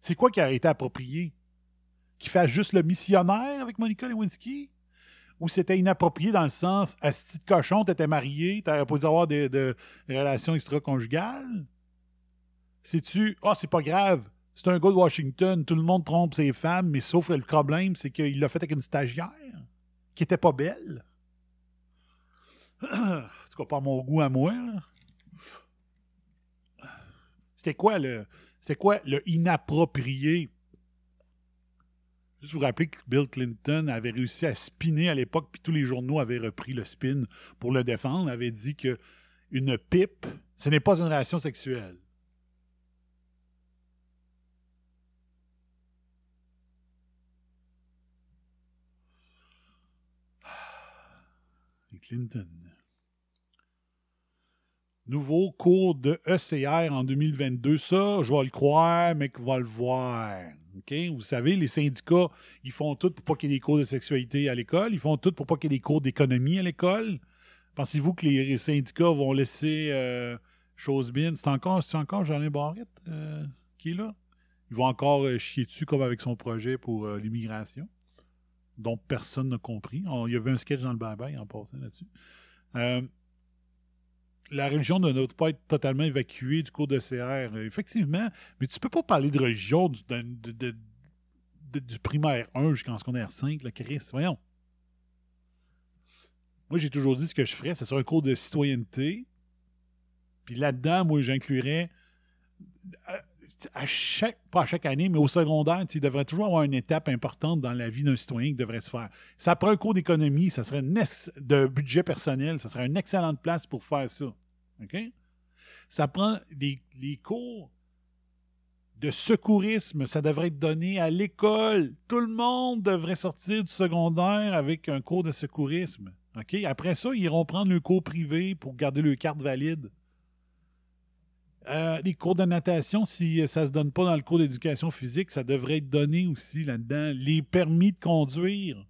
C'est quoi qui a été approprié? Qui fait juste le missionnaire avec Monica Lewinsky? Ou c'était inapproprié dans le sens, Asti de cochon, t'étais marié, t'aurais pas dû avoir de, de relations extra-conjugales? C'est-tu, ah, c'est pas grave, c'est un gars de Washington, tout le monde trompe ses femmes, mais sauf le problème, c'est qu'il l'a fait avec une stagiaire qui était pas belle. [CLEARS THROAT] en tout cas, pas mon goût à moi. C'était quoi le. C'était quoi le inapproprié? Juste vous rappeler que Bill Clinton avait réussi à spinner à l'époque, puis tous les journaux avaient repris le spin pour le défendre, avait dit que une pipe, ce n'est pas une relation sexuelle. Et Clinton. Nouveau cours de ECR en 2022. Ça, je vais le croire, mais qu'on va le voir. Vous savez, les syndicats, ils font tout pour pas qu'il y ait des cours de sexualité à l'école. Ils font tout pour pas qu'il y ait des cours d'économie à l'école. Pensez-vous que les syndicats vont laisser euh, bien? C'est encore, c'est encore Barrette euh, qui est là? Ils vont encore euh, chier dessus comme avec son projet pour euh, l'immigration, dont personne n'a compris. Il y avait un sketch dans le bye en passant là-dessus. Euh, la religion ne doit pas être totalement évacuée du cours de CR. Euh, Effectivement, mais tu peux pas parler de religion du, du primaire 1 jusqu'en secondaire 5, le Christ. Voyons. Moi, j'ai toujours dit ce que je ferais, ce serait un cours de citoyenneté. Puis là-dedans, moi, j'inclurais à, chaque, pas à chaque année, mais au secondaire, il devrait toujours avoir une étape importante dans la vie d'un citoyen qui devrait se faire. Ça prend un cours d'économie, ça serait nec- de budget personnel, ça serait une excellente place pour faire ça. OK? Ça prend les cours de secourisme, ça devrait être donné à l'école. Tout le monde devrait sortir du secondaire avec un cours de secourisme. OK? Après ça, ils iront prendre le cours privé pour garder leur carte valide. Euh, les cours de natation, si ça se donne pas dans le cours d'éducation physique, ça devrait être donné aussi là-dedans. Les permis de conduire.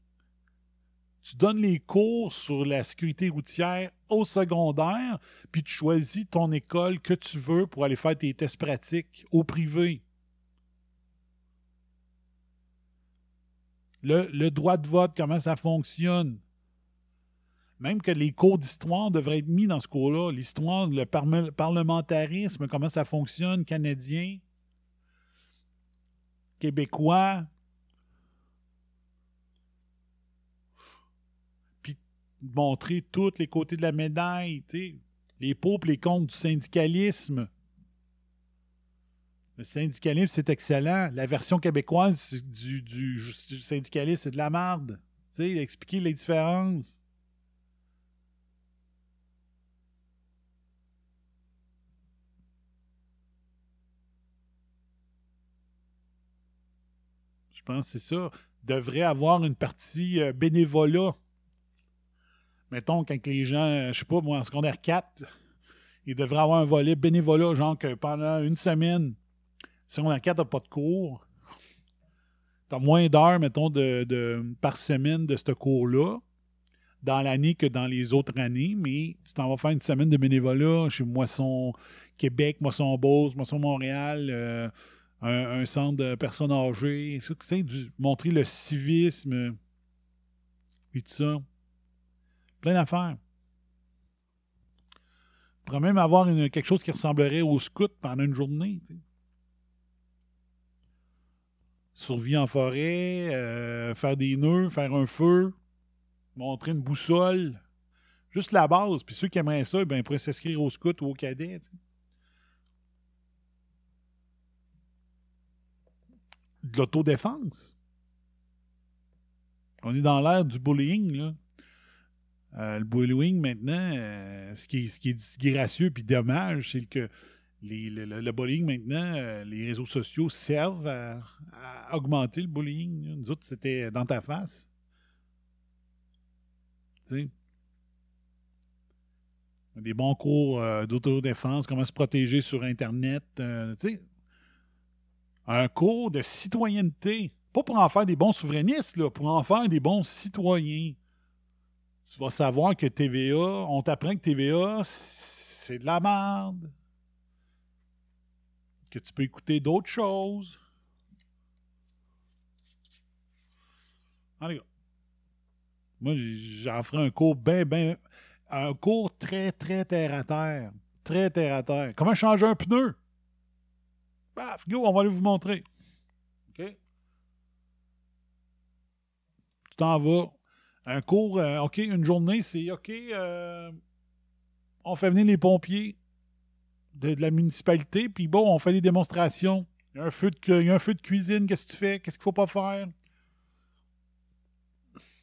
Tu donnes les cours sur la sécurité routière au secondaire, puis tu choisis ton école que tu veux pour aller faire tes tests pratiques au privé. Le droit de vote, comment ça fonctionne? Même que les cours d'histoire devraient être mis dans ce cours-là. L'histoire, le parlementarisme, comment ça fonctionne, canadien, québécois. Puis montrer tous les côtés de la médaille, tu sais. Les pour les contre du syndicalisme. Le syndicalisme, c'est excellent. La version québécoise du, syndicalisme, c'est de la merde. Tu sais, expliquer les différences. Pense que c'est ça. Devrait avoir une partie euh, bénévolat. Mettons, quand les gens, euh, je sais pas, moi, en secondaire 4, il devrait avoir un volet bénévolat, genre que pendant une semaine, a 4 n'a pas de cours, tu as moins d'heures, mettons, de, de- par semaine de ce cours-là dans l'année que dans les autres années, mais tu t'en vas faire une semaine de bénévolat chez Moisson Québec, Moisson Beauce, Moisson Montréal, euh, un, centre de personnes âgées, du- montrer le civisme, puis tout ça. Plein d'affaires. On pourrait même avoir quelque chose qui ressemblerait au scout pendant une journée. tu sais. Survie en forêt, euh, faire des nœuds, faire un feu, montrer une boussole. Juste la base. Puis ceux qui aimeraient ça, ben, ils pourraient s'inscrire au scout ou au cadet. De l'autodéfense. On est dans l'ère du bullying, là. Euh, le bullying, maintenant, euh, ce, qui est, ce qui dommage, c'est que les- le, bullying, maintenant, euh, les réseaux sociaux servent à, augmenter le bullying. Nous autres, c'était dans ta face. Tu sais. Des bons cours d'autodéfense, comment se protéger sur Internet. tu sais. Un cours de citoyenneté. Pas pour en faire des bons souverainistes, pour en faire des bons citoyens tu vas savoir que TVA, on t'apprend que TVA, c'est de la merde. Que tu peux écouter d'autres choses. Allez. Moi, j'en ferai un cours bien, bien. Un cours très, très terre à terre. Très terre à terre. Comment changer un pneu? Paf, go, on va aller vous montrer. OK? Tu t'en vas. Un cours, euh, OK, une journée, c'est OK, euh, on fait venir les pompiers de, la municipalité, puis bon, on fait des démonstrations. Il y a un feu de, un feu de cuisine, qu'est-ce que tu fais? Qu'est-ce qu'il faut pas faire?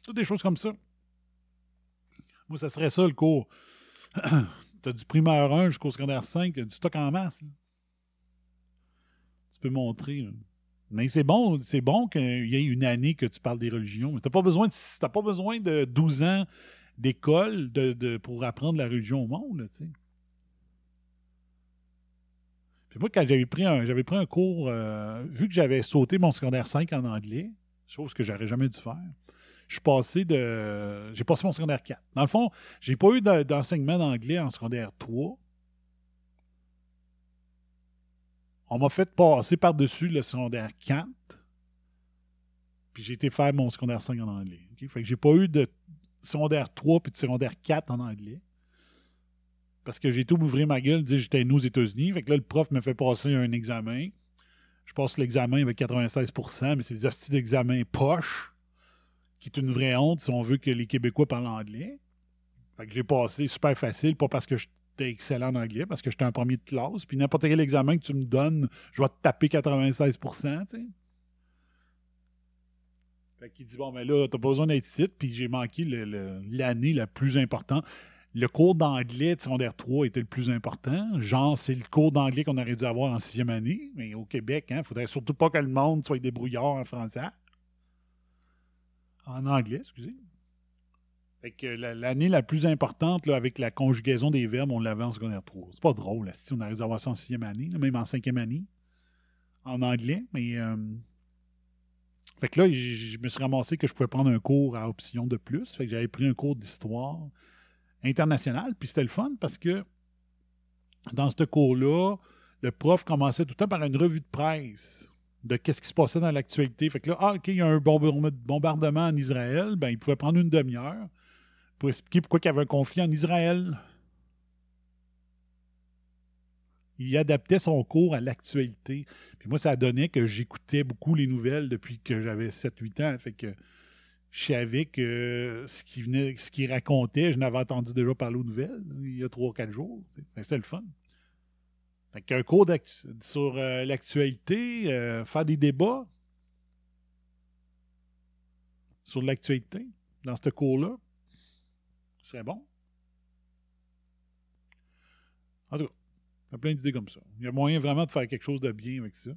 Toutes des choses comme ça. Moi, ça serait ça le cours. [CLEARS THROAT] T'as du primaire 1 jusqu'au secondaire 5, du stock en masse. là. Tu montrer. Mais c'est bon, c'est bon qu'il y ait une année que tu parles des religions. Mais t'as pas besoin de, pas besoin de 12 ans d'école de, pour apprendre la religion au monde, là, tu sais. Puis moi, quand j'avais pris un, j'avais pris un cours, euh, vu que j'avais sauté mon secondaire 5 en anglais, chose que j'aurais jamais dû faire, je suis passé de. J'ai passé mon secondaire 4. Dans le fond, j'ai pas eu de- d'enseignement d'anglais en secondaire 3. On m'a fait passer par-dessus le secondaire 4. Puis j'ai été faire mon secondaire 5 en anglais. ok? Fait que j'ai pas eu de secondaire 3 puis de secondaire 4 en anglais. Parce que j'ai tout ouvrir ma gueule, dire j'étais aux États-Unis. Fait que là, le prof me fait passer un examen. Je passe l'examen avec 96%, mais c'est des hosties d'examen poche, qui est une vraie honte si on veut que les Québécois parlent anglais. Fait que j'ai passé super facile, pas parce que j'étais excellent en anglais, parce que j'étais un premier de classe. Puis n'importe quel examen que tu me donnes, je vais te taper 96%, tu sais. Fait qu'il dit, bon, mais là, t'as pas besoin d'être ici. Puis j'ai manqué l'année la plus importante. Le cours d'anglais de secondaire 3 était le plus important. Genre, c'est le cours d'anglais qu'on aurait dû avoir en sixième année. Mais au Québec, il hein, faudrait surtout pas que le monde soit débrouillard en français. En anglais, excusez. Fait que la- l'année la plus importante, là, avec la conjugaison des verbes, on l'avait en secondaire 3. C'est pas drôle, là, si on aurait dû avoir ça en sixième année, même en cinquième année, en anglais. Mais euh, fait que là, je me suis ramassé que je pouvais prendre un cours à option de plus. Fait que j'avais pris un cours d'histoire internationale. Puis c'était le fun parce que dans ce cours-là, le prof commençait tout le temps par une revue de presse de qu'est-ce qui se passait dans l'actualité. Fait que là, ah, OK, il y a un bombardement en Israël. Ben, il pouvait prendre une demi-heure pour expliquer pourquoi il y avait un conflit en Israël. Il adaptait son cours à l'actualité. Puis moi, ça donnait que j'écoutais beaucoup les nouvelles depuis que j'avais 7-8 ans. Fait que je savais que ce qu'il venait, ce racontait, je n'avais entendu déjà parler aux nouvelles il y a 3-4 jours. tu sais. Fait que C'était le fun. Fait qu'un cours sur euh, l'actualité, euh, faire des débats sur l'actualité dans ce cours-là, serait bon? En tout cas, il y a plein d'idées comme ça. Il y a moyen vraiment de faire quelque chose de bien avec ça.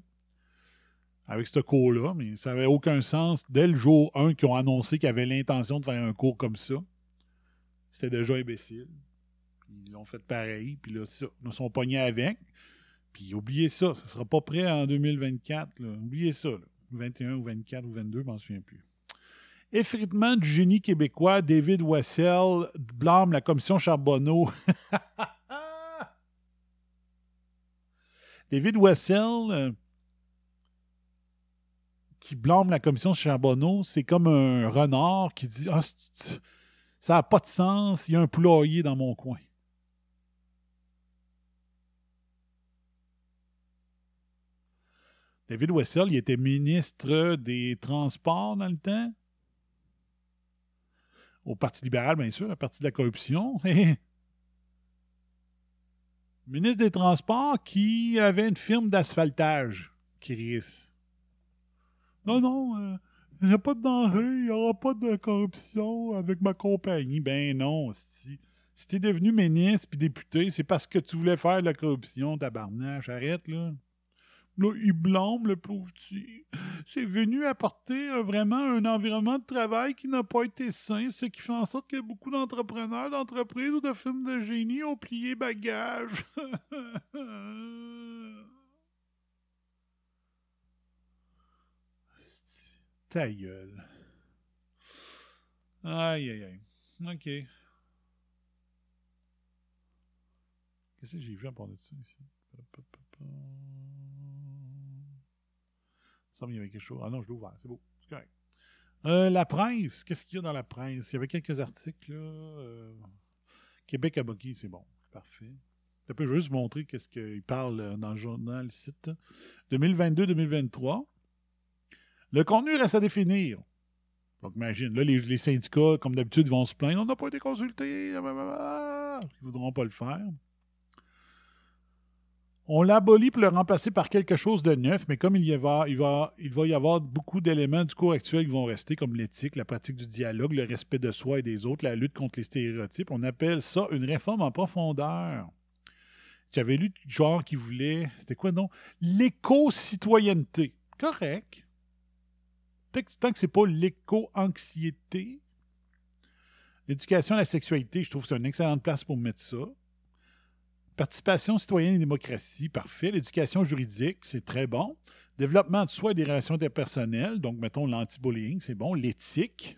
Avec ce cours-là, mais ça n'avait aucun sens. Dès le jour 1 qu'ils ont annoncé qu'ils avaient l'intention de faire un cours comme ça, c'était déjà imbécile. Ils l'ont fait pareil, puis là, ça, ils sont pognés avec. Puis oubliez ça, ça ne sera pas prêt en 2024. là. Oubliez ça. là. 21 ou 24 ou 22, je m'en souviens plus. Effritement du génie québécois, David Wessel blâme la commission Charbonneau. [LAUGHS] David Wessel, euh, qui blâme la commission Charbonneau, c'est comme un renard qui dit Ah, ça n'a pas de sens, il y a un poulailler dans mon coin. David Wessel, il était ministre des Transports dans le temps. Au Parti libéral, bien sûr, le Parti de la corruption. [LAUGHS] ministre des Transports qui avait une firme d'asphaltage, Chris. Non, non, euh, il n'y a pas de danger, il n'y aura pas de corruption avec ma compagnie. Ben non, si, si t'es devenu ministre puis député, c'est parce que tu voulais faire de la corruption, tabarnache. Arrête, là. Là, il blâme le pauvre petit. C'est venu apporter euh, vraiment un environnement de travail qui n'a pas été sain, ce qui fait en sorte que beaucoup d'entrepreneurs, d'entreprises ou de firmes de génie ont plié bagage. [LAUGHS] Ta gueule. Aïe, aïe, aïe. OK. Qu'est-ce que j'ai vu à part de ça ici? Semble qu'il y avait quelque chose. Ah non, je l'ai ouvert. C'est beau. C'est correct. Euh, la presse. Qu'est-ce qu'il y a dans la presse? Il y avait quelques articles. Là, euh, Québec à Bucky, c'est bon. Parfait. Je peux juste montrer qu'est-ce qu'il parle euh, dans le journal site. 2022-2023. Le contenu reste à définir. Donc, imagine, là, les, les syndicats, comme d'habitude, vont se plaindre. On n'a pas été consultés. Ils ne voudront pas le faire. On l'abolit pour le remplacer par quelque chose de neuf, mais comme il, y va, il, va, il va y avoir beaucoup d'éléments du cours actuel qui vont rester, comme l'éthique, la pratique du dialogue, le respect de soi et des autres, la lutte contre les stéréotypes, on appelle ça une réforme en profondeur. J'avais lu genre qui voulait, c'était quoi non? L'éco-citoyenneté. Correct. Tant que c'est pas l'éco-anxiété. L'éducation à la sexualité, je trouve que c'est une excellente place pour mettre ça. Participation citoyenne et démocratie, parfait. L'éducation juridique, c'est très bon. Développement de soi et des relations interpersonnelles, donc mettons l'anti-bullying, c'est bon. L'éthique,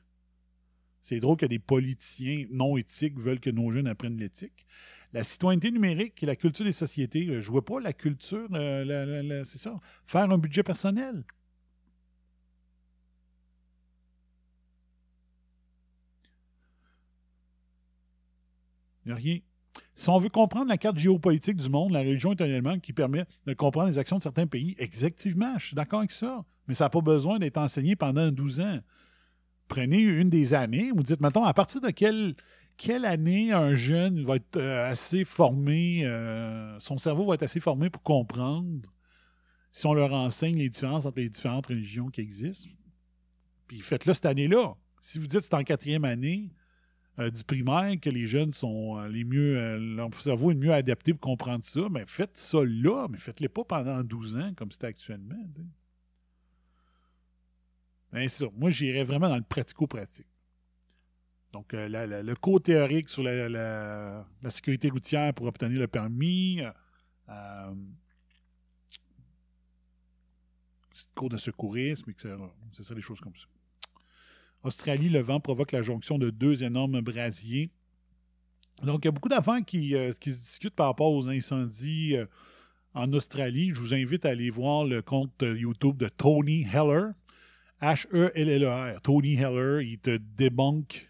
c'est drôle que des politiciens non éthiques veulent que nos jeunes apprennent l'éthique. La citoyenneté numérique et la culture des sociétés, euh, je vois pas la culture, euh, c'est ça. Faire un budget personnel. Il n'y a rien. Si on veut comprendre la carte géopolitique du monde, la religion est un élément qui permet de comprendre les actions de certains pays. Exactement, je suis d'accord avec ça. Mais ça n'a pas besoin d'être enseigné pendant 12 ans. Prenez une des années, vous dites, mettons, à partir de quelle, quelle année un jeune va être euh, assez formé, euh, son cerveau va être assez formé pour comprendre si on leur enseigne les différences entre les différentes religions qui existent? Puis faites-le cette année-là. Si vous dites que c'est en quatrième année, euh, du primaire que les jeunes sont euh, les mieux, euh, leur cerveau est mieux adapté pour comprendre ça, mais faites ça là, mais faites-le pas pendant 12 ans comme c'est actuellement. c'est ça. Moi, j'irais vraiment dans le pratico-pratique. Donc, euh, le cours théorique sur la, sécurité routière pour obtenir le permis, euh, cours de secourisme, etc. C'est ça, des choses comme ça. Australie, le vent provoque la jonction de deux énormes brasiers. Donc, il y a beaucoup d'affaires qui, euh, se discutent par rapport aux incendies euh, en Australie. Je vous invite à aller voir le compte euh, YouTube de Tony Heller. H-E-L-L-E-R. Tony Heller, il te débunk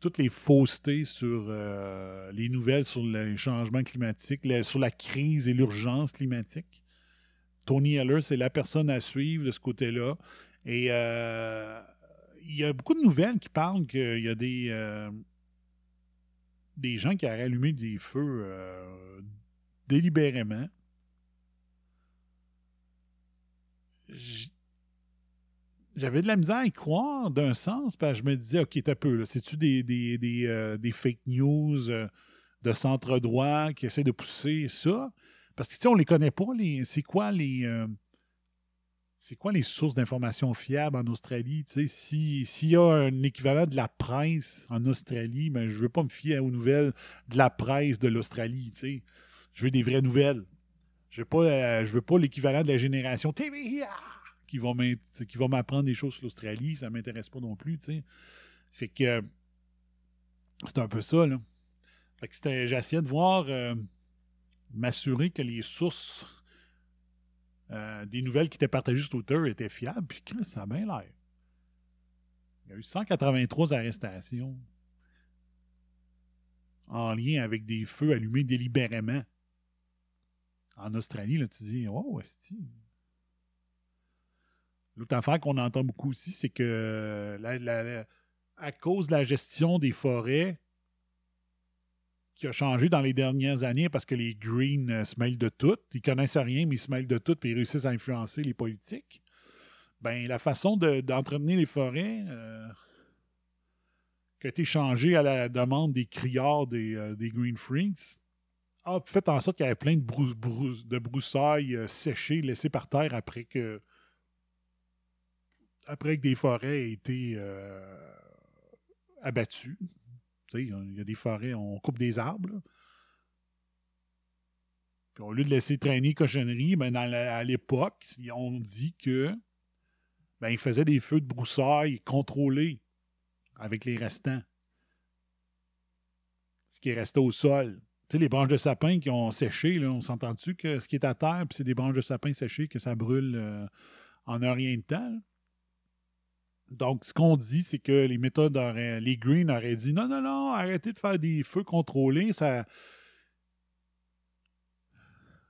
toutes les faussetés sur les nouvelles sur les changements climatiques, sur la crise et l'urgence climatique. Tony Heller, c'est la personne à suivre de ce côté-là. Et il y a beaucoup de nouvelles qui parlent qu'il y a des, euh, des gens qui auraient allumé des feux euh, délibérément. J'avais de la misère à y croire d'un sens, parce que je me disais, OK, t'as peu, c'est-tu des, des, des, euh, des fake news de centre droit qui essaient de pousser ça? Parce que, tu sais, on les connaît pas, les, c'est quoi les... c'est quoi les sources d'informations fiables en Australie? Sais, si- s'il y a un équivalent de la presse en Australie, ben, je veux pas me fier aux nouvelles de la presse de l'Australie. Je veux des vraies nouvelles. Je pas, euh, veux pas l'équivalent de la génération TV qui va m'in- qui va m'apprendre des choses sur l'Australie. Ça m'intéresse pas non plus. Fait que c'est un peu ça. Là. J'essayais de voir, euh, m'assurer que les sources euh, des nouvelles qui étaient partagées sur Twitter étaient fiables, puis Chris, ça a bien l'air. Il y a eu 183 arrestations en lien avec des feux allumés délibérément. En Australie, là, tu dis, oh, esti. L'autre affaire qu'on entend beaucoup aussi, c'est que à cause de la gestion des forêts, qui a changé dans les dernières années parce que les Greens euh, se mêlent de tout. Ils connaissent rien, mais ils se mêlent de tout et ils réussissent à influencer les politiques. Ben, la façon de- d'entretenir les forêts euh, qui a été changée à la demande des criards des, euh, des Green Freaks a fait en sorte qu'il y avait plein de, de broussailles séchées laissées par terre après que après que des forêts aient été abattues. Il y a des forêts, on coupe des arbres. Puis au lieu de laisser traîner cochonneries, ben à l'époque, on dit que ben, ils faisaient des feux de broussailles contrôlés avec les restants. Ce qui est resté au sol. Tu les branches de sapin qui ont séché, on s'entend-tu que ce qui est à terre, c'est des branches de sapin séchées, que ça brûle euh, en un rien de temps? Donc, ce qu'on dit, c'est que les méthodes auraient, les Green auraient dit non, non, non, arrêtez de faire des feux contrôlés, ça.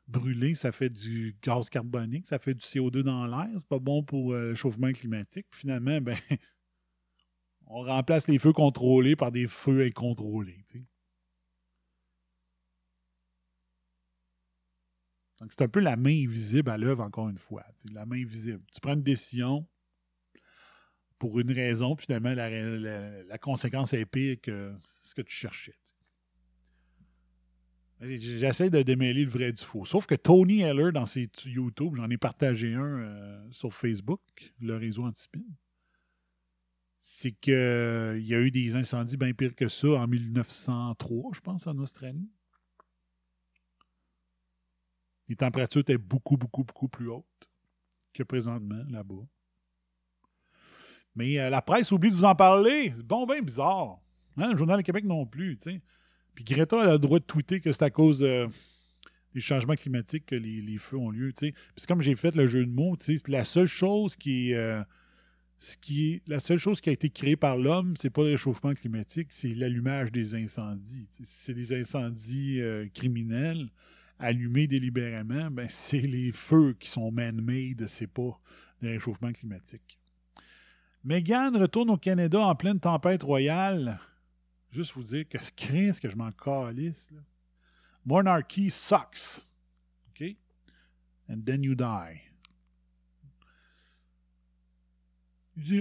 Brûler, ça fait du gaz carbonique, ça fait du CO2 dans l'air, c'est pas bon pour euh, le chauffement climatique. Finalement, ben, [LAUGHS] on remplace les feux contrôlés par des feux incontrôlés. Donc, c'est un peu la main invisible à l'œuvre, encore une fois. La main invisible. Tu prends une décision, pour une raison, puis finalement, la, conséquence est pire que ce que tu cherchais. J'essaie de démêler le vrai du faux. Sauf que Tony Heller, dans ses YouTube, j'en ai partagé un euh, sur Facebook, le réseau Antispin, c'est qu'il y a eu des incendies bien pires que ça en 1903, je pense, en Australie. Les températures étaient beaucoup, beaucoup, beaucoup plus hautes que présentement là-bas. Mais euh, la presse oublie de vous en parler. C'est bon, bien bizarre. Hein, Le Journal de Québec non plus, tu sais. Puis Greta a le droit de tweeter que c'est à cause euh, des changements climatiques que les, feux ont lieu, tu sais. Puis comme j'ai fait le jeu de mots, tu sais, la seule chose qui est... euh, ce qui est, la seule chose qui a été créée par l'homme, c'est pas le réchauffement climatique, c'est l'allumage des incendies. C'est des incendies criminels allumés délibérément, ben c'est les feux qui sont man-made, c'est pas le réchauffement climatique. Meghan retourne au Canada en pleine tempête royale. Juste vous dire que [LAUGHS] ce crise que je m'en calisse. Monarchy sucks. OK? And then you die.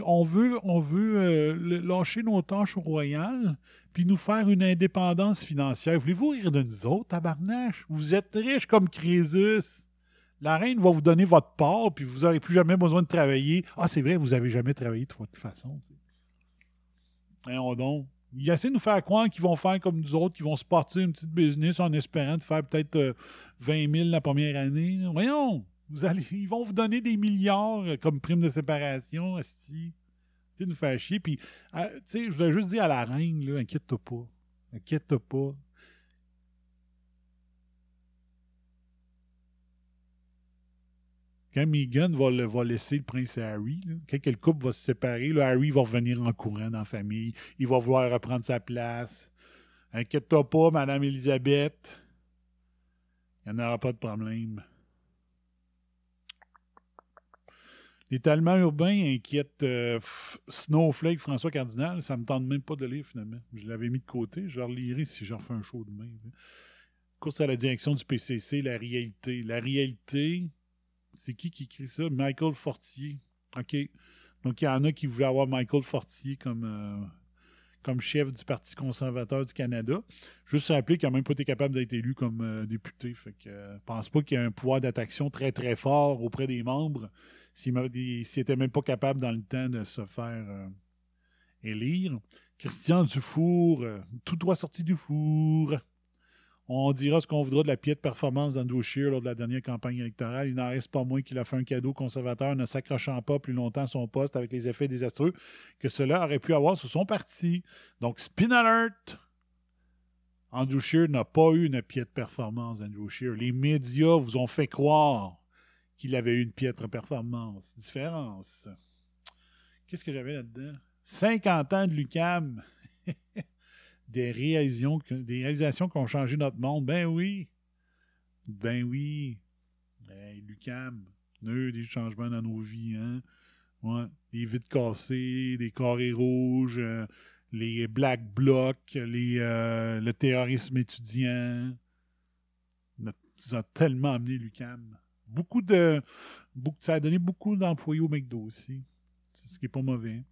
On veut, on veut euh, lâcher nos tâches au royal, puis nous faire une indépendance financière. Voulez-vous rire de nous autres, tabarnache? Vous êtes riches comme Crésus. La reine va vous donner votre part, puis vous n'aurez plus jamais besoin de travailler. Ah, c'est vrai, vous n'avez jamais travaillé de toute façon. Voyons donc. Ils essaient de nous faire croire qu'ils vont faire comme nous autres, qu'ils vont se partir une petite business en espérant de faire peut-être euh, 20 000 la première année. Voyons, vous allez, ils vont vous donner des milliards euh, comme prime de séparation, esti. Tu nous faire chier. Puis, euh, tu sais, je voudrais juste dire à la reine, inquiète-toi pas. Inquiète-toi pas. Quand Meghan va, laisser le prince Harry, quand le couple va se séparer, là, Harry va revenir en courant dans la famille. Il va vouloir reprendre sa place. Inquiète-toi pas, Madame Elisabeth. Il n'y en aura pas de problème. L'étalement urbain inquiète euh, Snowflake François Cardinal. Ça me tente même pas de lire finalement. Je l'avais mis de côté. Je le relirai si j'en refais un show demain. course à la direction du PCC, la réalité. La réalité, c'est qui qui écrit ça? Michael Fortier. OK. Donc, il y en a qui voulaient avoir Michael Fortier comme, euh, comme chef du Parti conservateur du Canada. Juste rappeler qu'il n'a même pas été capable d'être élu comme euh, député. Fait que euh, pense pas qu'il y ait un pouvoir d'attraction très, très fort auprès des membres s'il n'était même pas capable dans le temps de se faire élire. Christian Dufour, tout droit sorti du four. On dira ce qu'on voudra de la piètre performance d'Andrew Scheer lors de la dernière campagne électorale. Il n'en reste pas moins qu'il a fait un cadeau conservateur ne s'accrochant pas plus longtemps à son poste avec les effets désastreux que cela aurait pu avoir sur son parti. Donc, spin alert! Andrew Scheer n'a pas eu une piètre performance d'Andrew Scheer. Les médias vous ont fait croire qu'il avait eu une piètre performance. Différence. Qu'est-ce que j'avais là-dedans? 50 ans de Lucam. Des, réalisations, des réalisations qui ont changé notre monde. Ben oui. Ben oui. Hey, Lucam. Des changements dans nos vies. Hein? Ouais. Des vides cassées, des carrés rouges, euh, les black blocs, les, euh, le terrorisme étudiant. Ça a tellement amené Lucam. Beaucoup de. Ça a donné beaucoup d'employés au McDo aussi. Ce qui n'est pas mauvais.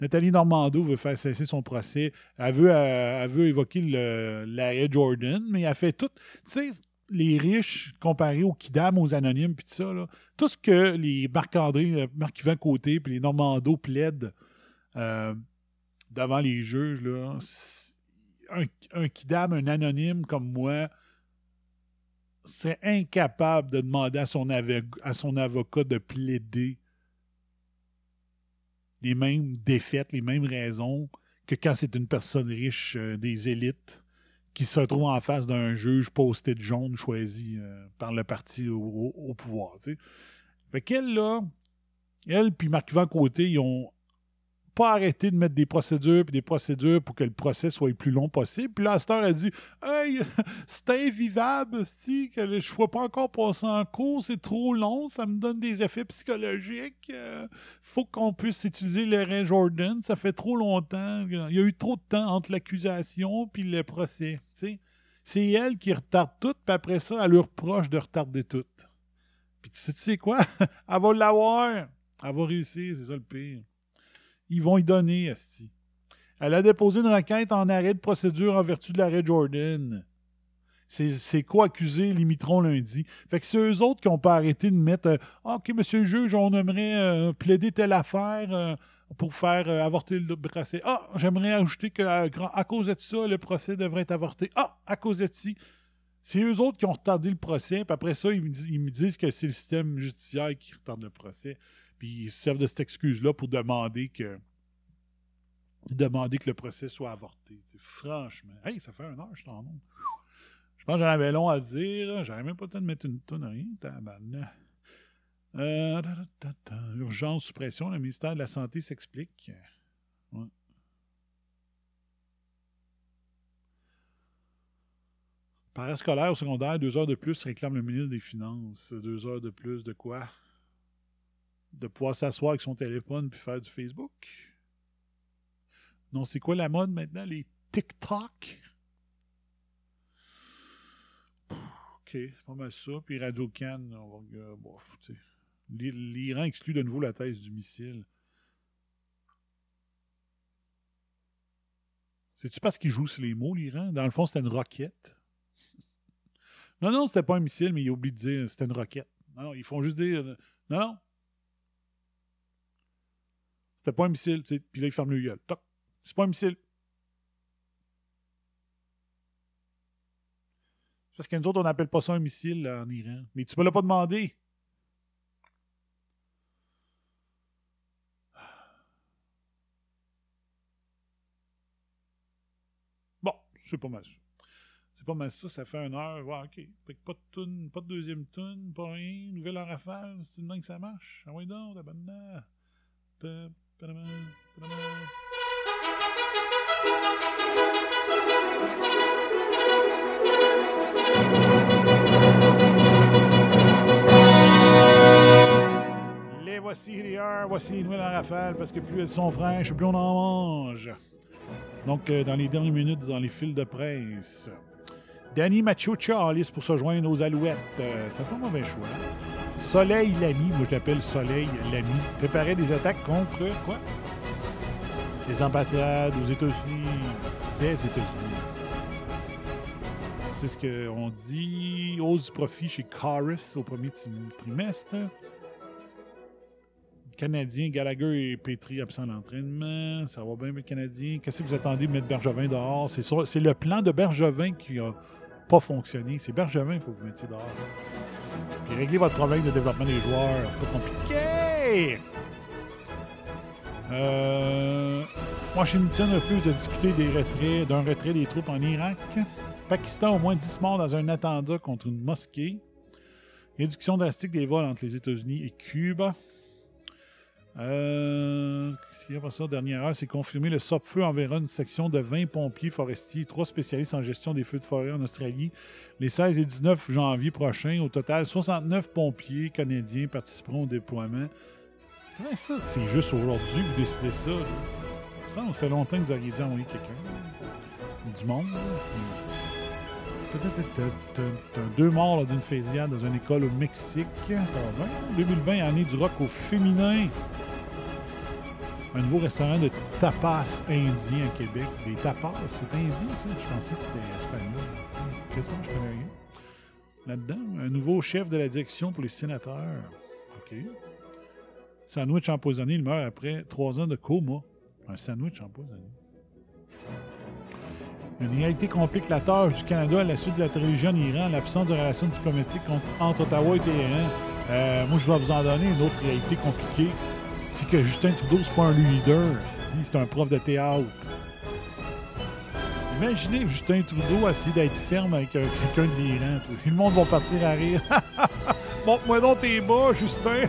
Nathalie Normando veut faire cesser son procès. Elle veut, euh, elle veut évoquer l'arrêt Jordan, mais elle fait tout. Tu sais, les riches comparés aux Kidam, aux anonymes, puis tout ça, là, tout ce que les Marc-André, euh, Marc-Yvan Côté, puis les Normando plaident euh, devant les juges, là, un, Kidam, un anonyme comme moi, serait incapable de demander à son avocat de plaider les mêmes défaites, les mêmes raisons que quand c'est une personne riche euh, des élites qui se retrouve en face d'un juge posté de jaune choisi euh, par le parti au pouvoir. T'sais. Fait qu'elle, là, elle puis Marc-Yvan Côté, ils ont pas arrêté de mettre des procédures puis des procédures pour que le procès soit le plus long possible. Puis là, a dit Hey, [LAUGHS] c'est invivable, que je ne sois pas encore passé en cours, c'est trop long, ça me donne des effets psychologiques. Euh, faut qu'on puisse utiliser l'arrêt Jordan, ça fait trop longtemps. Il y a eu trop de temps entre l'accusation puis le procès. C'est elle qui retarde tout, puis après ça, elle lui reproche de retarder tout. Puis tu sais quoi? [LAUGHS] elle va l'avoir. Elle va réussir, c'est ça le pire ils vont y donner, Asti. Elle a déposé une requête en arrêt de procédure en vertu de l'arrêt Jordan. C'est quoi accusés limiteront lundi. Fait que c'est eux autres qui n'ont pas arrêté de mettre euh, OK, monsieur le juge, on aimerait euh, plaider telle affaire euh, pour faire avorter le procès. Ah, j'aimerais ajouter que à, cause de ça, le procès devrait être avorté. Ah, à cause de ça. C'est eux autres qui ont retardé le procès, puis après ça, ils me disent que c'est le système judiciaire qui retarde le procès. Puis ils se servent de cette excuse-là pour demander que demander que le procès soit avorté. franchement. Hey, ça fait un heure, je t'en Je pense que j'en avais long à dire. J'avais même pas le temps de mettre une tonne, rien. Euh, Urgence, suppression, le ministère de la Santé s'explique. Ouais. Parascolaire au secondaire, deux heures de plus, réclame le ministre des Finances. Deux heures de plus de quoi? De pouvoir s'asseoir avec son téléphone puis faire du Facebook. Non, c'est quoi la mode maintenant? Les TikTok? OK, pas mal ça. Puis Radio Can, on va. Bof, L'Iran exclut de nouveau la thèse du missile. C'est-tu parce qu'il joue sur les mots, l'Iran? Dans le fond, c'était une roquette. Non, non, c'était pas un missile, mais il oublie de dire c'était une roquette. Non, non, ils font juste dire. Non, non, c'était pas un missile. Puis là, il ferme le gueule. Toc. C'est pas un missile. Parce que nous autres, on n'appelle pas ça un missile en Iran. Mais tu me l'as pas demandé. Bon, c'est pas mal ça. C'est pas mal ça, ça fait une heure. Ouais, ok. Pas de tune, pas de deuxième tune, pas rien. Nouvelle rafale, c'est une main que ça marche. Ah oui, donc, la bonne. Les voici les heures, voici les nouvelles en rafale, parce que plus elles sont fraîches, plus on en mange. Donc, euh, dans les dernières minutes, dans les fils de presse, Danny Machucha en liste pour se joindre aux Alouettes. Euh, c'est pas un mauvais choix. Soleil Lamy, moi je l'appelle Soleil Lamy, préparait des attaques contre quoi? Des embâtades aux États-Unis. Des États-Unis. C'est ce qu'on dit. Hausse du profit chez Chorus au premier trimestre. Canadien, Gallagher et Petri absents de l'entraînement. Ça va bien, le Canadien. Qu'est-ce que vous attendez de mettre Bergevin dehors? C'est le plan de Bergevin qui a pas fonctionné. C'est Bergevin qu'il faut que vous mettiez dehors. Puis régler votre problème de développement des joueurs. C'est pas compliqué. Euh, Washington refuse de discuter des retraits, d'un retrait des troupes en Irak. Pakistan, au moins 10 morts dans un attentat contre une mosquée. Réduction drastique des vols entre les États-Unis et Cuba. Euh, Qu'est-ce qu'il y a pas ça? Dernière heure, c'est confirmé. Le SOPFEU enverra une section de 20 pompiers forestiers, 3 spécialistes en gestion des feux de forêt en Australie les 16 et 19 janvier prochains. Au total, 69 pompiers canadiens participeront au déploiement. Comment ça? C'est juste aujourd'hui que vous décidez ça? Ça, fait longtemps que vous auriez dû envoyer quelqu'un. Du monde. Deux morts d'une fusillade dans une école au Mexique. Ça va bien. 2020, année du rock au féminin. Un nouveau restaurant de tapas indien à Québec. Des tapas, c'est indien, ça? Je pensais que c'était espagnol. C'est ça, je connais rien. Là-dedans, un nouveau chef de la direction pour les sénateurs. OK. Sandwich empoisonné, il meurt après trois ans de coma. Un sandwich empoisonné. Une réalité complique la tâche du Canada à la suite de la télévision en Iran, l'absence de relations diplomatiques entre Ottawa et Téhéran. Euh, moi, je vais vous en donner une autre réalité compliquée. C'est que Justin Trudeau, c'est pas un leader, si, c'est un prof de théâtre. Imaginez Justin Trudeau essayer d'être ferme avec euh, quelqu'un de l'Iran. tout. Le monde va partir à rire. [LAUGHS] Montre-moi donc tes bas, Justin. [LAUGHS]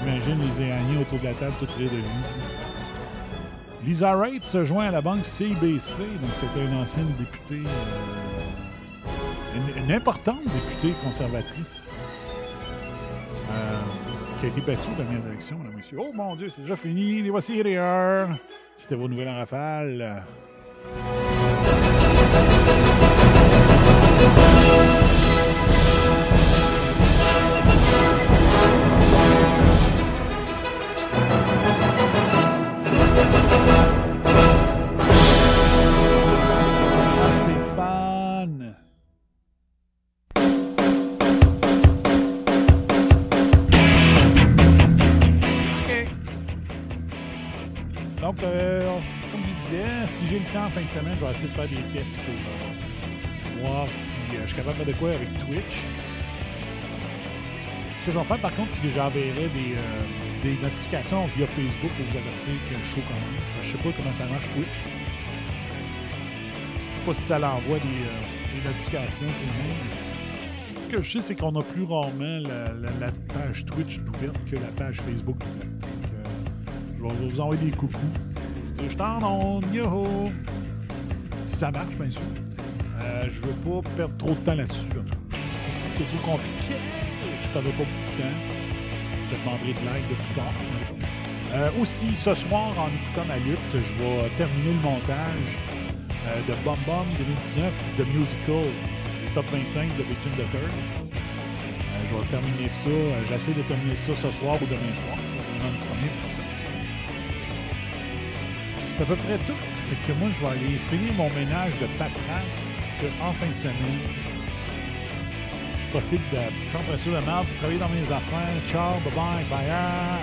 J'imagine les Iraniens autour de la table tout rire de lui. Lisa Wright se joint à la banque CBC, donc c'était une ancienne députée, euh, une importante députée conservatrice, euh, qui a été battue dans les élections, monsieur. Oh mon Dieu, c'est déjà fini, les voici les heures. C'était vos nouvelles en rafale. Donc, comme je disais, si j'ai le temps en fin de semaine, je vais essayer de faire des tests pour euh, voir si euh, je suis capable de faire de quoi avec Twitch. Ce que je vais faire, par contre, c'est que j'enverrai des, euh, des notifications via Facebook pour vous avertir que le show commence. Parce que je sais pas comment ça marche Twitch. Je sais pas si ça l'envoie des, des notifications. Ce que je sais, c'est qu'on a plus rarement la, la- page Twitch d'ouverte que la page Facebook. Je vais vous envoyer des coucous. Vous dire, je t'en onde, yo! Si ça marche, bien sûr. Euh, je veux pas perdre trop de temps là-dessus, tout. Si, c'est trop compliqué, je perdrai pas beaucoup de temps. Je demanderai de l'aide de plus tard. Euh, aussi, ce soir, en écoutant ma lutte, je vais terminer le montage euh, de Bum Bum 2019, de Musical, le top 25 de Big the Third. Euh, je vais terminer ça. J'essaie de terminer ça ce soir ou demain soir. Pas vraiment disponible tout ça. C'est à peu près tout. Fait que moi, je vais aller finir mon ménage de paperasse pour que, en fin de semaine, je profite de la température de merde pour travailler dans mes affaires. Ciao, bye bye, fire!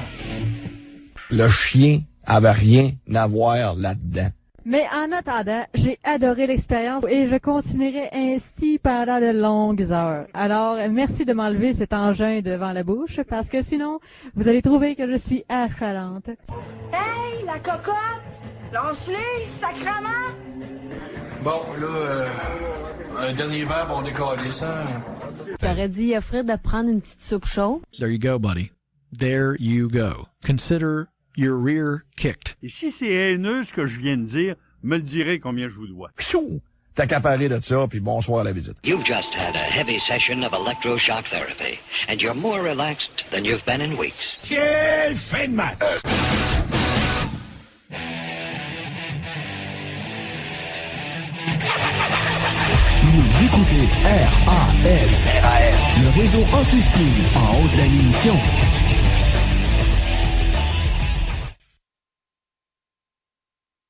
Le chien avait rien à voir là-dedans. Mais en attendant, j'ai adoré l'expérience et je continuerai ainsi pendant de longues heures. Alors, merci de m'enlever cet engin devant la bouche parce que sinon, vous allez trouver que je suis affalante. Hey, la cocotte! Lance-les, sacrement! Bon, là, euh, un dernier verre, on décolle ça. J'aurais dû y offrir de prendre une petite soupe chaude? There you go, buddy. There you go. Consider your rear kicked. Et si c'est haineux ce que je viens de dire, me le direz combien je vous dois. Pfiou! T'as qu'à parler de ça, puis bonsoir à la visite. You've just had a heavy session of electroshock therapy, and you're more relaxed than you've been in weeks. Quelle fin de match! Vous écoutez RAS. RAS. Le réseau anti-spin en haute définition.